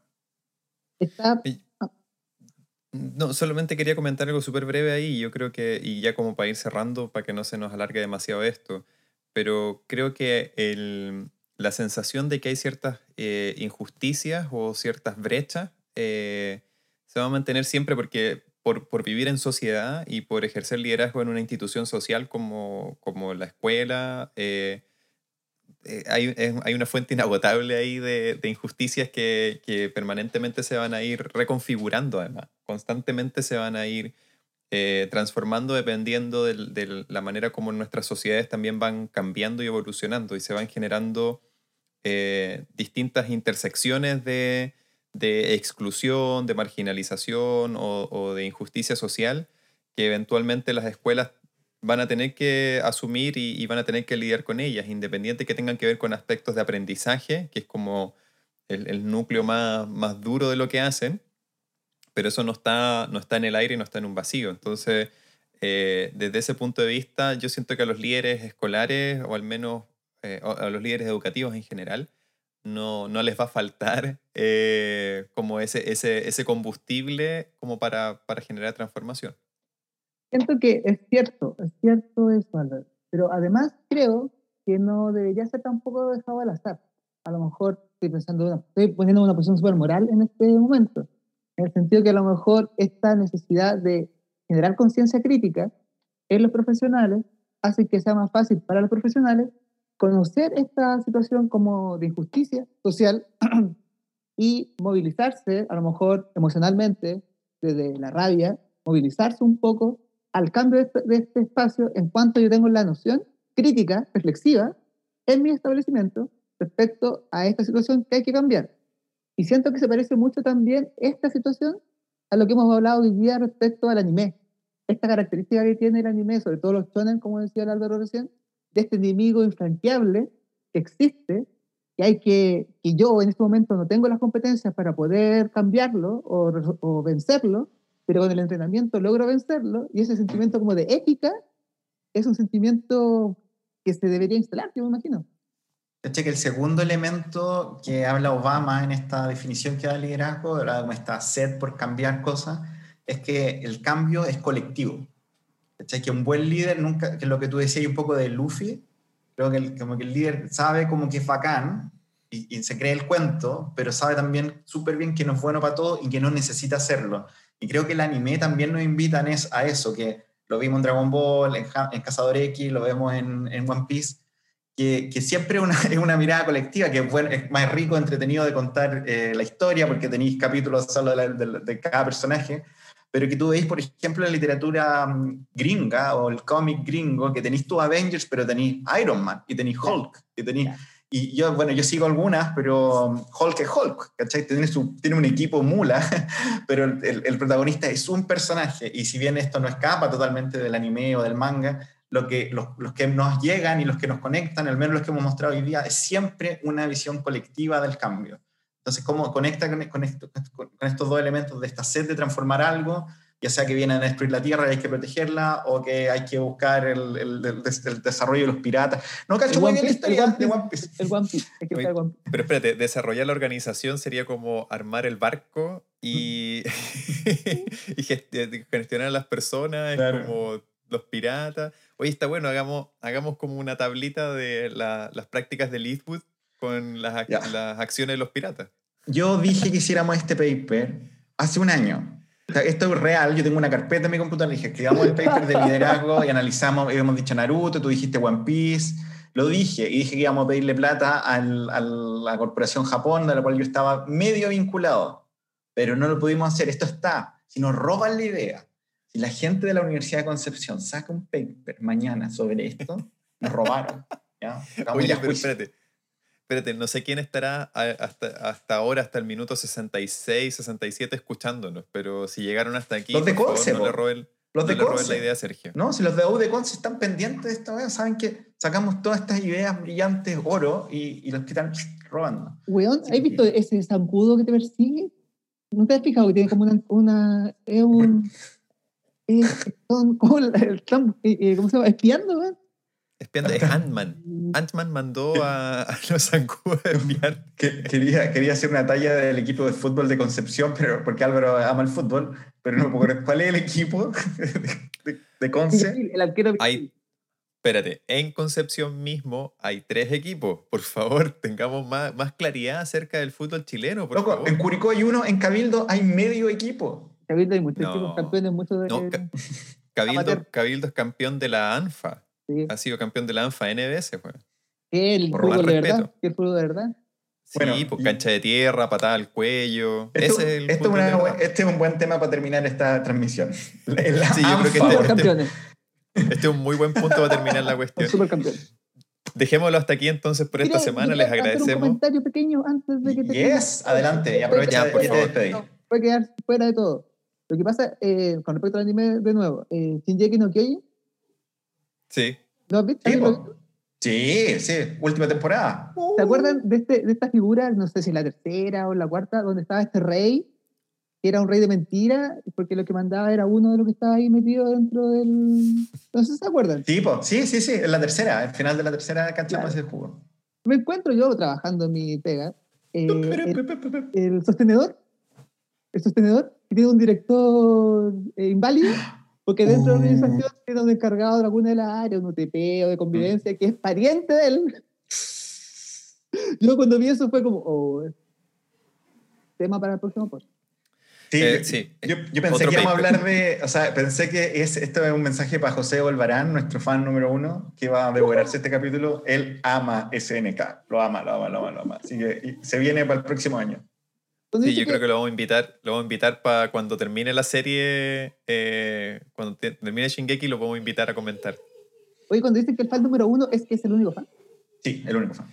No, solamente quería comentar algo súper breve ahí, yo creo que, y ya como para ir cerrando, para que no se nos alargue demasiado esto, pero creo que el, la sensación de que hay ciertas eh, injusticias o ciertas brechas eh, se va a mantener siempre porque por, por, vivir en sociedad y por ejercer liderazgo en una institución social como, como la escuela, eh, hay, hay, una fuente inagotable ahí de, de injusticias que, que, permanentemente se van a ir reconfigurando además, constantemente se van a ir transformando dependiendo de, de, la manera como nuestras sociedades también van cambiando y evolucionando y se van generando eh, distintas intersecciones de, exclusión, de marginalización o, de injusticia social que eventualmente las escuelas van a tener que asumir y, van a tener que lidiar con ellas, independiente que tengan que ver con aspectos de aprendizaje, que es como el, núcleo más, más, duro de lo que hacen, pero eso no está, no está en el aire y no está en un vacío. Entonces, eh, desde ese punto de vista, yo siento que a los líderes escolares, o al menos eh, a los líderes educativos en general, no, no les va a faltar eh, como ese, ese, ese, combustible como para, para, generar transformación. Siento que es cierto, es cierto eso, Albert, pero además creo que no debería ser tampoco dejado al azar. A lo mejor estoy pensando, estoy poniendo una posición súper moral en este momento, en el sentido que a lo mejor esta necesidad de generar conciencia crítica en los profesionales hace que sea más fácil para los profesionales conocer esta situación como de injusticia social y movilizarse, a lo mejor emocionalmente, desde la rabia, movilizarse un poco al cambio de este, de este espacio en cuanto yo tengo la noción crítica, reflexiva, en mi establecimiento respecto a esta situación que hay que cambiar. Y siento que se parece mucho también esta situación a lo que hemos hablado hoy día respecto al anime. Esta característica que tiene el anime, sobre todo los shonen, como decía Álvaro recién, de este enemigo infranqueable que existe, que hay que, que yo en este momento no tengo las competencias para poder cambiarlo o, o vencerlo, pero con el entrenamiento logro vencerlo y ese sentimiento como de ética es un sentimiento que se debería instalar, yo me imagino. que el segundo elemento que habla Obama en esta definición que da el liderazgo, como esta sed por cambiar cosas, es que el cambio es colectivo. Que un buen líder nunca, que es lo que tú decías un poco de Luffy, creo que el, como que el líder sabe como que es bacán y, y se cree el cuento, pero sabe también súper bien que no es bueno para todo y que no necesita hacerlo. Y creo que el anime también nos invita a eso, que lo vimos en Dragon Ball, en, en Cazador X, lo vemos en, en One Piece, que, que siempre una, es una mirada colectiva, que es, es más rico, entretenido de contar eh, la historia, porque tenéis capítulos solo de, de, de, cada personaje, pero que tú veis, por ejemplo, en la literatura mm, gringa o el cómic gringo, que tenéis tú Avengers, pero tenéis Iron Man, y tenéis Hulk, y tenéis... Y yo, bueno, yo sigo algunas, pero Hulk es Hulk, ¿cachai? Tiene, su, tiene un equipo mula, pero el, el, protagonista es un personaje. Y si bien esto no escapa totalmente del anime o del manga, lo que, los, los, que nos llegan y los que nos conectan, al menos los que hemos mostrado hoy día, es siempre una visión colectiva del cambio. Entonces, ¿cómo conecta con, con, esto, con estos dos elementos de esta sed de transformar algo ya sea que vienen a destruir la Tierra y hay que protegerla, o que hay que buscar el, el, el, desarrollo de los piratas. No, cacho, muy bien la historia de One Piece. El One Piece. Hay que Oye, One Piece. Pero espérate, desarrollar la organización sería como armar el barco y, y gestionar a las personas, claro. como los piratas. Oye, está bueno, hagamos, hagamos como una tablita de la, las prácticas de Eastwood con las, las acciones de los piratas. Yo dije que hiciéramos este paper hace un año esto es real, yo tengo una carpeta en mi computadora, dije, escribamos el paper de liderazgo y analizamos, hemos dicho Naruto, tú dijiste One Piece, lo dije, y dije que íbamos a pedirle plata al, a la corporación Japón, de la cual yo estaba medio vinculado, pero no lo pudimos hacer, esto está, si nos roban la idea, si la gente de la Universidad de Concepción saca un paper mañana sobre esto, nos robaron. ¿ya? Oye, pero espérate, espérate, no sé quién estará hasta, hasta ahora, hasta el minuto 66, 67 escuchándonos, pero si llegaron hasta aquí, los de Conce, no le roben, los de le roben la idea a Sergio. No, si los de U de Conce están pendientes de esta vez, saben que sacamos todas estas ideas brillantes, oro, y, y los que están robando. Weón, ¿has visto ese zancudo que te persigue? ¿No te has fijado que tiene como una... una es un... Es, son, como, están, eh, ¿Cómo se llama? Espiando, weón. Espiando, es Ant-Man. Ant-Man mandó a, a los zancudos a espiar. Quería, quería hacer una talla del equipo de fútbol de Concepción, pero porque Álvaro ama el fútbol, pero no puedo ¿Cuál es el equipo de, de Conce? El arquero. Hay, espérate, en Concepción mismo hay tres equipos. Por favor, tengamos más, más claridad acerca del fútbol chileno. Por Loco, favor. en Curicó hay uno, en Cabildo hay medio equipo. Cabildo hay muchos no, equipos campeones, muchos de. No, Cabildo, Cabildo es campeón de la ANFA. Sí. Ha sido campeón de la ANFA NBS, pues. ¿El fútbol de verdad? ¿El fútbol de verdad? Sí, bueno, pues cancha de tierra, patada al cuello. Esto, Ese es el esto una, este es un buen tema para terminar esta transmisión. La sí, yo creo que este, este, este, es un muy buen punto para terminar la cuestión. Supercampeón. Dejémoslo hasta aquí entonces por esta Mira, semana. Les agradecemos. Un comentario pequeño antes de que te Yes, adelante, y aprovecha ya, por y te puede quedar fuera de todo. Lo que pasa, eh, con respecto al anime, de nuevo, eh, Shinjeki no Kyojin. Sí. ¿Lo has visto? Sí, po. sí, sí, última temporada. ¿Se acuerdan de, este, de esta figura, no sé si la tercera o la cuarta, donde estaba este rey, que era un rey de mentira, porque lo que mandaba era uno de los que estaba ahí metido dentro del... No sé si se acuerdan. Sí, po. sí, sí, sí, en la tercera, al final de la tercera cachamos claro. ese jugo. Me encuentro yo trabajando en mi pega, eh, el, el, sostenedor, el sostenedor, que tiene un director eh, inválido, porque dentro de la organización tiene un encargado de alguna de las áreas, un UTP o de convivencia, que es pariente de él. Yo cuando vi eso fue como, oh, tema para el próximo post. Sí, eh, sí, yo, yo pensé que íbamos a hablar de, o sea, pensé que es, esto es un mensaje para José Olvarán, nuestro fan número uno, que va a devorarse este capítulo. Él ama SNK, lo ama, lo ama, lo ama, lo ama. Así que se viene para el próximo año. Sí, yo creo que lo vamos a invitar, lo vamos a invitar para cuando termine la serie, eh, cuando te, termine Shingeki, lo vamos a invitar a comentar. Oye, cuando dicen que el fan número uno es que es el único fan. Sí, el único fan.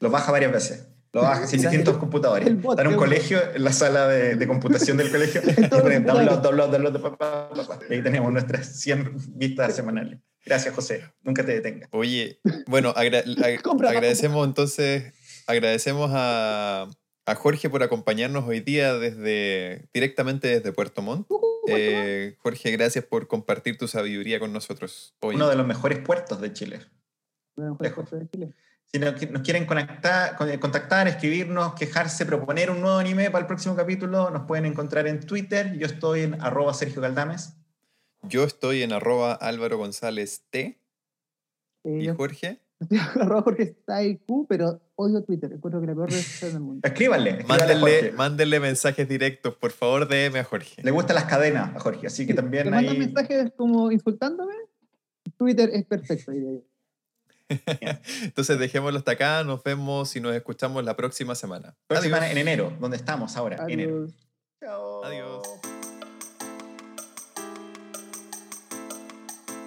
Lo baja varias veces. Lo baja sin distintos computadores. Está en un colegio, en la sala de, de computación del colegio. y ponen download, download, download, papá, papá. Y ahí tenemos nuestras 100 vistas semanales. Gracias, José. Nunca te detengas. Oye, bueno, agra ag agradecemos entonces, agradecemos a, a Jorge por acompañarnos hoy día desde, directamente desde Puerto Montt. Eh, Jorge, gracias por compartir tu sabiduría con nosotros hoy. Uno de los mejores puertos de Chile. Uno de los mejores puertos de Chile. Si nos quieren conectar, contactar, escribirnos, quejarse, proponer un nuevo anime para el próximo capítulo, nos pueden encontrar en Twitter. Yo estoy en arroba Sergio Caldames. Yo estoy en arroba Álvaro González T. ¿Y Eh, Jorge? Estoy arroba Jorge está IQ, pero odio Twitter. Encuentro que la peor red social del mundo. Escríbanle. Mándenle, mándenle mensajes directos, por favor, DM a Jorge. Le gustan las cadenas a Jorge, así que Si también te mandan ahí. mensajes como insultándome, Twitter es perfecto. diría yo. Entonces dejémoslo hasta acá, nos vemos y nos escuchamos la próxima semana. Próxima Adiós. en enero, donde estamos ahora. Enero. Chao. Adiós.